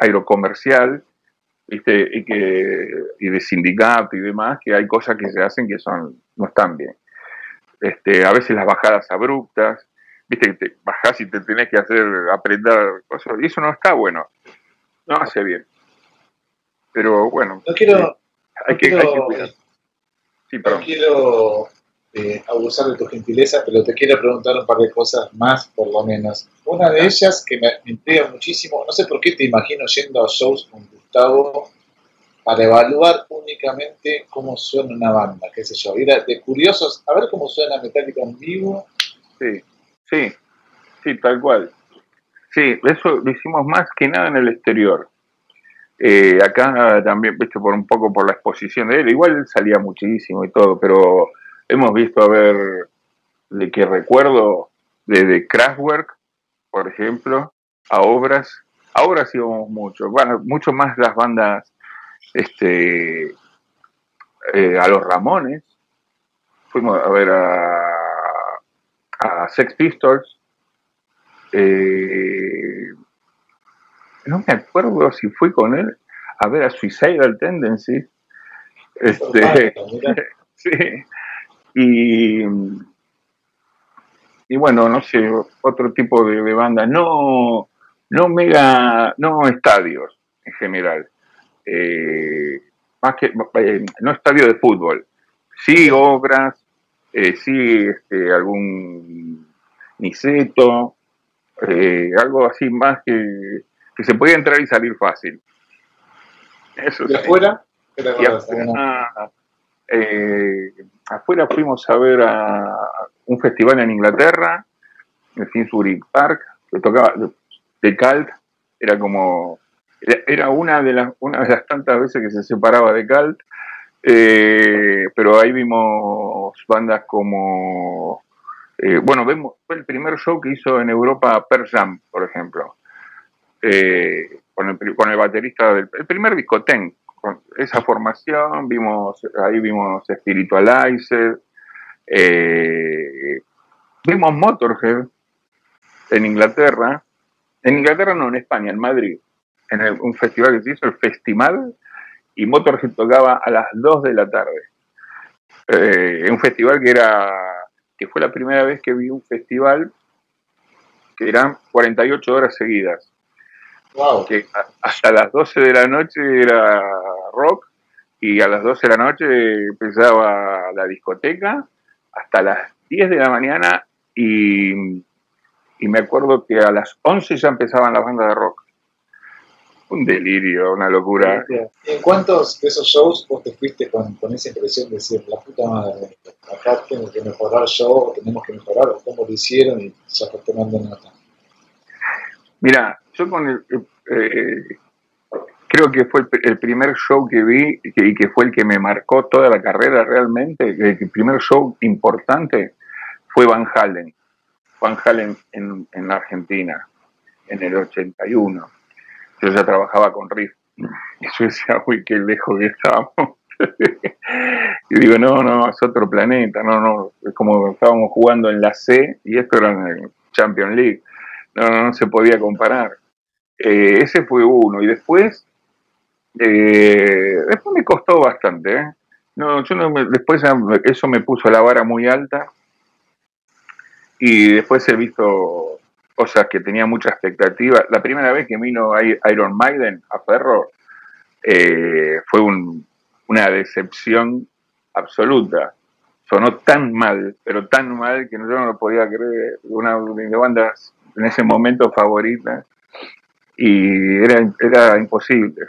Speaker 2: aerocomercial, ¿viste? Y, que, y de sindicato y demás, que hay cosas que se hacen que son no están bien. Este, a veces las bajadas abruptas, viste que te bajás y te tenés que hacer aprender cosas, y eso no está bueno, no hace bien. Pero bueno,
Speaker 1: no quiero, hay, que, cuidar. Sí, no quiero eh, abusar de tu gentileza, pero te quiero preguntar un par de cosas más, por lo menos. Una de ellas que me, me intriga muchísimo, no sé por qué te imagino yendo a shows con Gustavo para evaluar únicamente cómo suena una banda, qué sé yo, ir de curiosos a ver cómo suena Metallica en vivo.
Speaker 2: Sí, sí, sí, tal cual. Sí, eso lo hicimos más que nada en el exterior. Eh, acá también, viste, por un poco por la exposición de él, igual salía muchísimo y todo, pero hemos visto a ver, de que recuerdo, desde Kraftwerk, por ejemplo, a obras, a obras íbamos mucho, bueno, mucho más las bandas este, eh, a los Ramones, fuimos a ver a, a Sex Pistols, eh, no me acuerdo si fui con él a ver a Suicidal Tendency, este, (laughs) sí, y, y bueno, no sé, otro tipo de, de banda, no, no mega, no estadios en general. Eh, más que, eh, no estadio de fútbol, sí obras, Eh, sí, este, algún Niceto, algo así más que, que se podía entrar y salir fácil.
Speaker 1: Eso ¿De afuera?
Speaker 2: Eh, afuera fuimos a ver a un festival en Inglaterra, el Finsbury Park, que tocaba de Calt, era como, era una de las, una de las tantas veces que se separaba de Calt, eh, pero ahí vimos bandas como, eh, bueno, vemos, fue el primer show que hizo en Europa Per Jam, por ejemplo, con, el, con el baterista del el primer discoten, esa formación, vimos, ahí vimos Spiritualizer, eh, vimos Motorhead en Inglaterra, en Inglaterra no, en España, en Madrid, en un festival que se hizo, el Festival, y Motorhead tocaba a las 2 de la tarde. Eh, un festival que era, que fue la primera vez que vi un festival que eran 48 horas seguidas. Que hasta las 12 de la noche era rock y a las 12 de la noche empezaba la discoteca hasta las 10 de la mañana y, y me acuerdo que a las 11 ya empezaban las bandas de rock. Un delirio, una locura.
Speaker 1: ¿Y en cuántos de esos shows vos te fuiste con, con esa impresión de decir, la puta madre, acá tengo que mejorar yo, tenemos que mejorar, o cómo lo hicieron y ya te tomando nota?
Speaker 2: Mira, yo con el, eh, creo que fue el, primer show que vi y que, fue el que me marcó toda la carrera realmente. El, primer show importante fue Van Halen. Van Halen en, en Argentina, en el 81. Yo ya trabajaba con Riff. Y yo decía, uy, qué lejos que estábamos. (laughs) y digo, no, no, es otro planeta, no, no, es como estábamos jugando en la C y esto era en el Champions League. No, no, no se podía comparar. Eh, ese fue uno. Y después, eh, después me costó bastante. ¿eh? No, yo no después eso me puso la vara muy alta. Y después he visto cosas que tenía mucha expectativa. La primera vez que vino Iron Maiden a Ferro fue una decepción absoluta. Sonó tan mal, pero tan mal que yo no lo podía creer. Una de bandas en ese momento favorita y era, era imposible.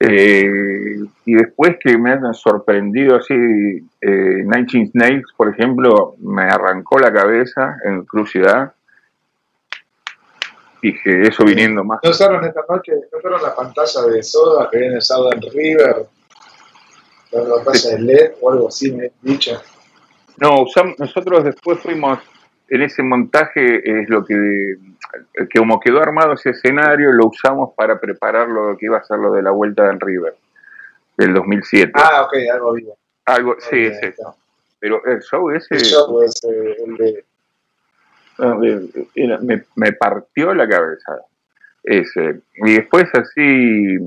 Speaker 2: Eh, y después que me han sorprendido así, eh, Nineteen Snakes, por ejemplo, me arrancó la cabeza en Crucidad. Dije, eso viniendo más.
Speaker 1: ¿No usaron esta noche, no usaron la pantalla de Soda que viene Soda en River? La pantalla de LED o algo así, me he dicho.
Speaker 2: No, usamos, nosotros después fuimos en ese montaje es lo que, que como quedó armado ese escenario, lo usamos para preparar lo que iba a ser lo de la vuelta del River del 2007.
Speaker 1: Ah, ok, algo vivo.
Speaker 2: Algo, sí, ese. Pero el show ese...
Speaker 1: El show ese, el de...
Speaker 2: me, me, partió la cabeza ese. Y después así,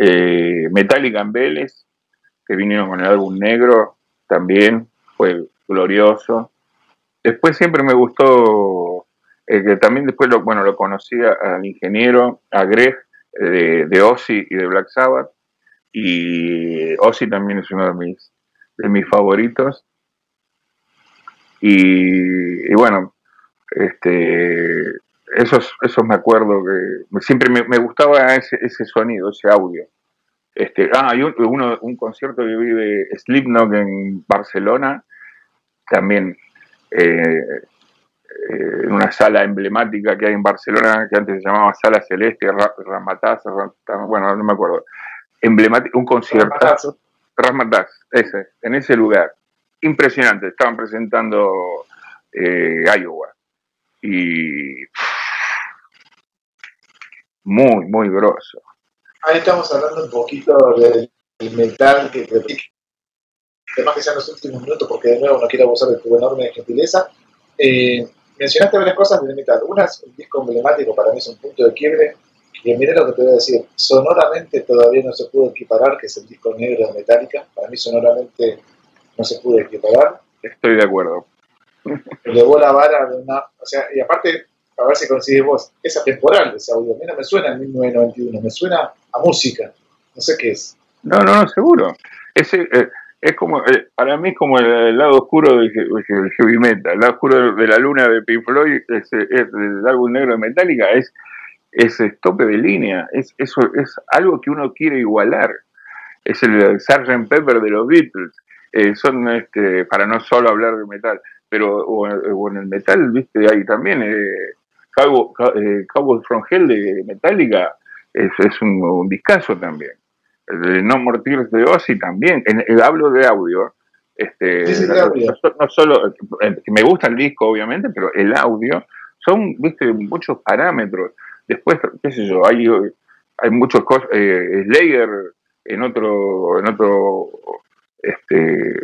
Speaker 2: eh, Metallica en Vélez, que vinieron con el álbum negro, también fue glorioso. Después siempre me gustó, eh, que también después lo, bueno, lo conocí al ingeniero, a eh, de, de Ozzy y de Black Sabbath, y Ozzy también es uno de mis, de mis favoritos. Y, bueno, este, esos, esos me acuerdo que siempre me, gustaba ese, ese, sonido, ese audio. Este, ah, y un, uno, un concierto que vi de Slipknot en Barcelona, también eh, en una sala emblemática que hay en Barcelona, que antes se llamaba Sala Celeste, Ramataz, bueno, no me acuerdo. Emblemático, un concierto. Ramataz, ese, en ese lugar. Impresionante, estaban presentando eh, Iowa. Y muy, muy grosso.
Speaker 1: Ahí estamos hablando un poquito del metal que además que sean los últimos minutos, porque de nuevo no quiero abusar de tu enorme gentileza. Eh, mencionaste varias cosas de metal. Una es un disco emblemático, para mí es un punto de quiebre. Y mire lo que te voy a decir, sonoramente todavía no se pudo equiparar, que es el disco negro de Metallica. Para mí sonoramente no se pudo equiparar.
Speaker 2: Estoy de acuerdo. (laughs)
Speaker 1: Elevó la vara de una... O sea, y aparte, a ver si coincides vos, es atemporal ese audio. A mí no me suena en 1991, me suena a música. No sé qué es.
Speaker 2: No, no, no, seguro. Ese, eh, es como, eh, para mí es como el, lado oscuro del, heavy metal, el lado oscuro de la luna de Pink Floyd, es, el álbum negro de Metallica, es ese tope de línea, es, eso es algo que uno quiere igualar, es el Sgt. Pepper de los Beatles, eh, son, este, para no solo hablar de metal, pero o, en el metal, viste, ahí también, eh, Cowboy, from Hell de Metallica es, es un, un discazo también. El No More de Ozzy también, en, hablo de audio, este, No, solo, eh, me gusta el disco obviamente, pero el audio, son, viste, muchos parámetros. Después, qué sé yo, hay, hay muchos cosas, eh, Slayer en otro, en otro, este,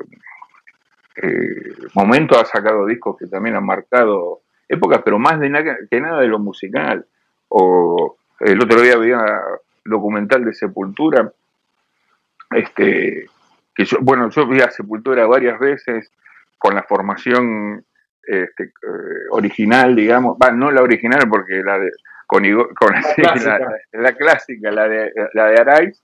Speaker 2: eh, momento ha sacado discos que también han marcado épocas, pero más de que nada de lo musical. O el otro día había documental de Sepultura este, que yo, bueno, yo vi a Sepultura varias veces con la formación este, eh, original, digamos, no la original porque la de con, con (laughs) la, clásica. La, clásica, la de la de Araiz,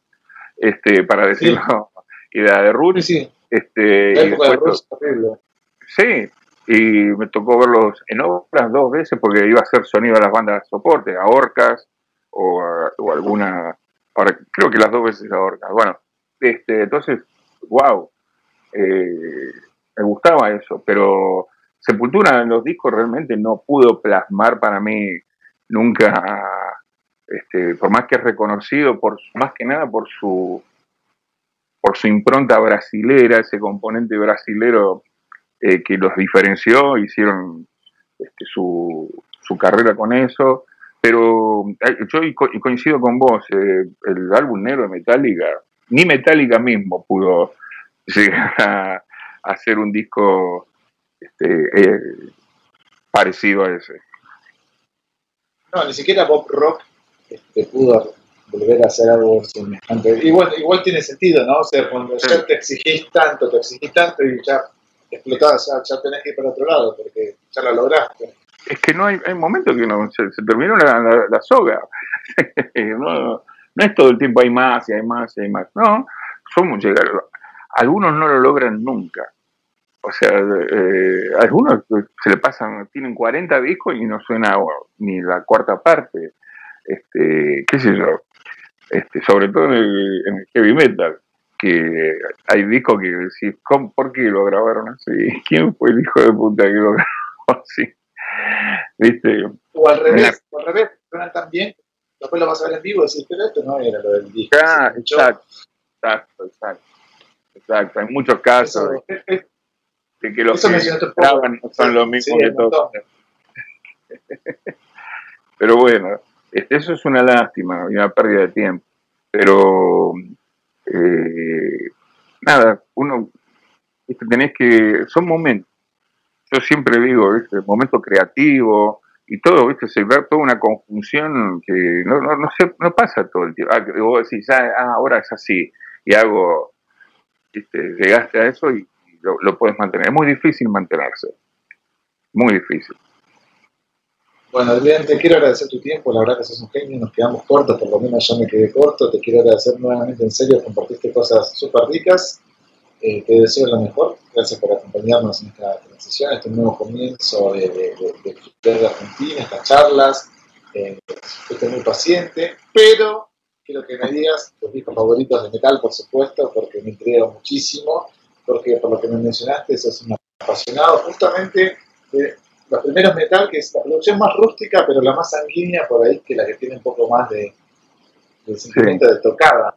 Speaker 2: este, para decirlo, y la de Ruth,
Speaker 1: sí,
Speaker 2: este, sí, y me tocó verlos en obras dos veces porque iba a hacer sonido a las bandas de soporte, a Orcas o, o alguna, ahora creo que las dos veces a Orcas, bueno, este, entonces, wow, eh, me gustaba eso, pero Sepultura en los discos realmente no pudo plasmar para mí nunca, este, por más que es reconocido, por, más que nada por su, por su impronta brasilera, ese componente brasilero eh, que los diferenció, hicieron este, su, su carrera con eso. Pero eh, yo coincido con vos, el álbum negro de Metallica ni Metallica mismo pudo (laughs) llegar a, hacer un disco este, eh, parecido a ese.
Speaker 1: No, ni siquiera Bob Rock este, pudo volver a hacer algo semejante. Igual, igual tiene sentido, ¿no? O sea, cuando ya te exigís tanto, te exigís tanto y ya explotás, ya, tenés que ir para otro lado porque ya lo lograste.
Speaker 2: Es que no hay, hay momentos que no, se, terminó la, la soga. (laughs) no, no es todo el tiempo hay más y hay más y hay más. No, somos Algunos no lo logran nunca. O sea, eh, algunos se le pasan, tienen 40 discos y no suena ni la cuarta parte. Este, qué sé yo. Este, sobre todo en el, heavy metal, que hay discos que decís, ¿por qué lo grabaron así? (laughs) ¿Quién fue el hijo de puta que lo (laughs) grabó así? ¿Viste?
Speaker 1: O al revés, o al revés, suenan tan bien después lo vas a ver en vivo y decís, pero esto no era lo del disco. Ah,
Speaker 2: exacto, exacto, exacto, exacto. Hay muchos casos de, que los que graban no son lo mismo que todos. (laughs) pero bueno, eso es una lástima y una pérdida de tiempo. Pero eh, nada, uno tenés que, son momentos. Yo siempre digo, ¿viste? momento creativo, y todo, ¿viste? Se ve toda una conjunción que no, no, no, se, no pasa todo el tiempo. Ah, vos decís, ah, ah, ahora es así, y hago, ¿viste? llegaste a eso y, lo, puedes mantener. Es muy difícil mantenerse, muy difícil.
Speaker 1: Bueno, Adrián, te quiero agradecer tu tiempo, la verdad que sos un genio, nos quedamos cortos, por lo menos yo me quedé corto, te quiero agradecer nuevamente, en serio, compartiste cosas súper ricas, eh, te deseo lo mejor, gracias por acompañarnos en esta transición, este nuevo comienzo de, de, de, Argentina, estas charlas. Eh, fuiste muy paciente, pero quiero que me digas tus discos favoritos de metal, por supuesto, porque me intriga muchísimo, porque por lo que me mencionaste, sos un apasionado justamente de los primeros metal, que es la producción más rústica, pero la más sanguínea por ahí, que la que tiene un poco más de, sentimiento de tocada.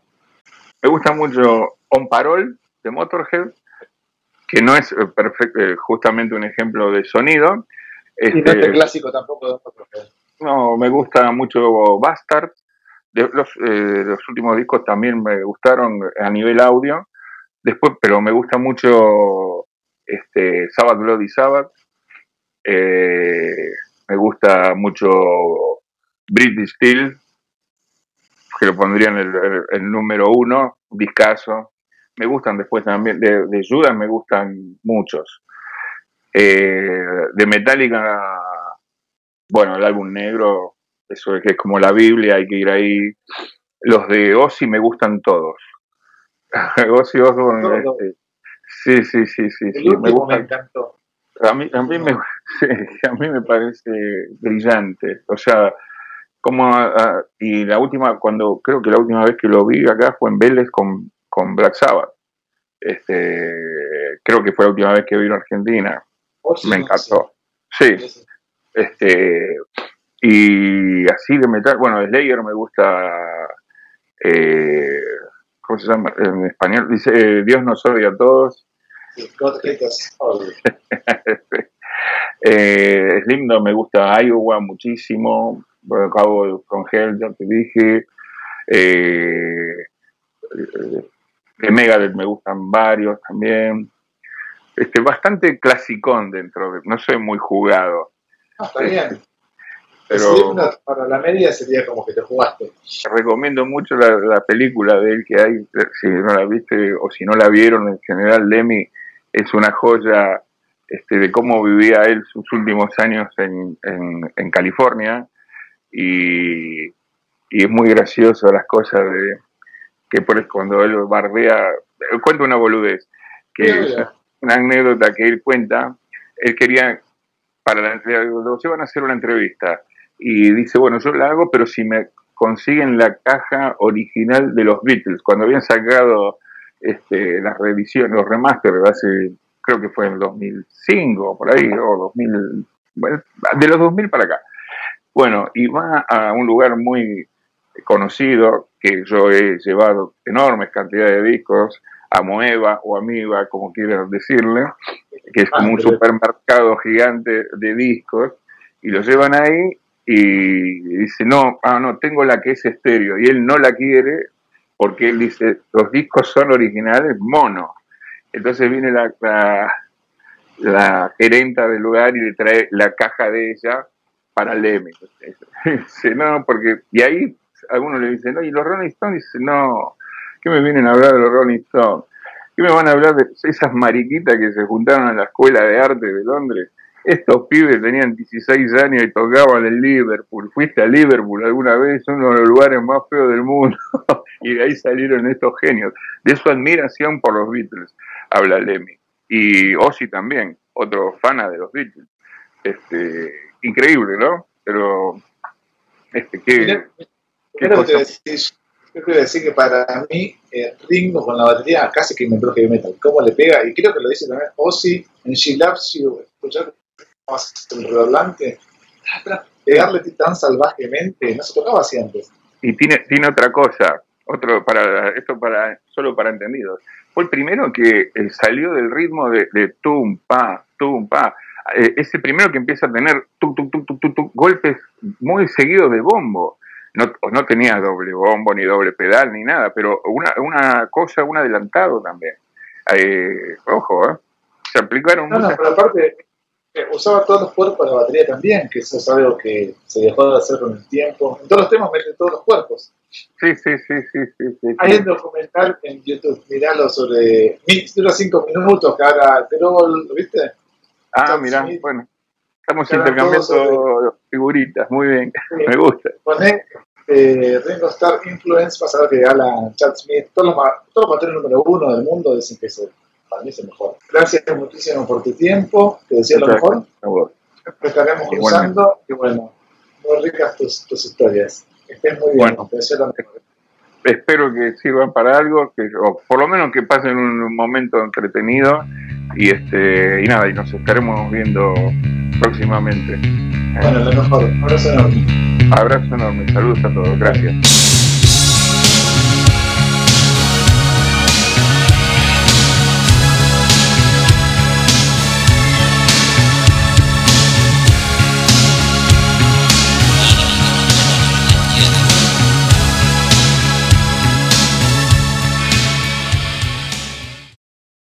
Speaker 2: Me gusta mucho On Parol, de Motorhead, que no es eh, perfecto, eh, justamente un ejemplo de sonido.
Speaker 1: y no es este, clásico tampoco de Motorhead.
Speaker 2: No, me gusta mucho Bastard. De los, eh, los últimos discos también me gustaron a nivel audio. Después, pero me gusta mucho este, Sabbath Bloody Sabbath. Me gusta mucho British Steel, que lo pondrían el, el, el número uno, discaso me gustan después también, de, de Judas me gustan muchos. Eh, de Metallica, bueno, el álbum negro, eso es que es como la Biblia, hay que ir ahí. Los de Ozzy me gustan todos. (laughs) Ozzy Osbourne, este, Sí, sí, sí, sí.
Speaker 1: El último me, encantó.
Speaker 2: A mí, a, mí me, (laughs) a mí me parece brillante. O sea, como y la última, cuando creo que la última vez que lo vi acá fue en Vélez con, con Black Sabbath. Este, creo que fue la última vez que vino a Argentina. Oh, me encantó. Sí. Este, y así de metal, bueno, Slayer me gusta, eh, ¿cómo se llama? En español dice, eh, Dios nos odia a todos. (laughs) eh, Slim me gusta Iowa muchísimo, acabo con Hell, ya te dije. Eh, de Megadeth me gustan varios también. Este, bastante clasicón dentro de, no soy muy jugado.
Speaker 1: Ah, está bien. Pero para la media sería como que te jugaste.
Speaker 2: Recomiendo mucho la, película de él que hay, si no la viste o si no la vieron, en general Lemmy es una joya este, de cómo vivía él sus últimos años en, en, California. Y, y, es muy gracioso las cosas de que por cuando él bardea, cuenta una boludez, que una anécdota que él cuenta, él quería, para la, lo llevan a hacer una entrevista y dice, bueno, yo la hago, pero si me consiguen la caja original de los Beatles, cuando habían sacado este, las reediciones, los remaster, hace, creo que fue en 2005, por ahí, o 2000, de los 2000 para acá. Bueno, y va a un lugar muy conocido, que yo he llevado enormes cantidades de discos, a Moeva o Amiba, como quieran decirle, que es como un ah, supermercado gigante de discos, y lo llevan ahí y dice, no, ah, no, tengo la que es estéreo, y él no la quiere porque él dice, los discos son originales mono. Entonces viene la, la, gerenta del lugar y le trae la caja de ella para Lemmy. (laughs) Dice, no, porque, y ahí algunos le dicen, no, y los Rolling Stones, dice, no, ¿qué me vienen a hablar de los Rolling Stones? ¿Qué me van a hablar de esas mariquitas que se juntaron en la Escuela de Arte de Londres? Estos pibes tenían 16 años y tocaban en Liverpool. Fuiste a Liverpool alguna vez, uno de los lugares más feos del mundo. (laughs) y de ahí salieron estos genios. De su admiración por los Beatles, habla Lemmy. Y Ozzy también, otro fana de los Beatles. Este, increíble, ¿no? Pero, este, ¿qué,
Speaker 1: ¿qué cosa? Yo quiero decir que para mí eh, Ringo con la batería casi que inventó heavy metal. ¿Cómo le pega? Y creo que lo dice también Ozzy en She Loves You. Escuchar el redoblante, pegarle tan salvajemente, no se tocaba así antes.
Speaker 2: Y tiene, tiene otra cosa, otro para esto para solo para entendidos. Fue el primero que eh, salió del ritmo de, de tum pa, tum pa. Eh, ese primero que empieza a tener tum, tum, tum, golpes muy seguidos de bombo. No, no tenía doble bombo, ni doble pedal, ni nada, pero una, una cosa, un adelantado también. Eh, ojo, ¿eh? Se aplicaron
Speaker 1: no, no, pero aparte, usaba todos los cuerpos de la batería también, que eso es algo que se dejó de hacer con el tiempo. En todos los temas meten todos los cuerpos.
Speaker 2: Sí, sí, sí, sí, sí,
Speaker 1: Hay un documental en YouTube, miralo sobre, dura cinco minutos cada Terol, ¿viste?
Speaker 2: Ah, mirá, bueno. Estamos intercambiando figuritas, muy bien, (laughs) me gusta.
Speaker 1: Poné eh, Ringo Star Influence, vas a ver que Alan Chad Smith, todos los, todos los número uno del mundo dicen que es para mí es el mejor. Gracias muchísimo por tu tiempo, te decía lo mejor. estaremos usando y bueno, muy ricas tus, tus historias. Estén muy bien, te deseo lo mejor.
Speaker 2: Espero que sirvan para algo, que, o por lo menos que pasen un momento entretenido y este y nada, y nos estaremos viendo próximamente.
Speaker 1: Bueno, lo mejor. Abrazo enorme.
Speaker 2: Abrazo enorme. Saludos a todos. Gracias.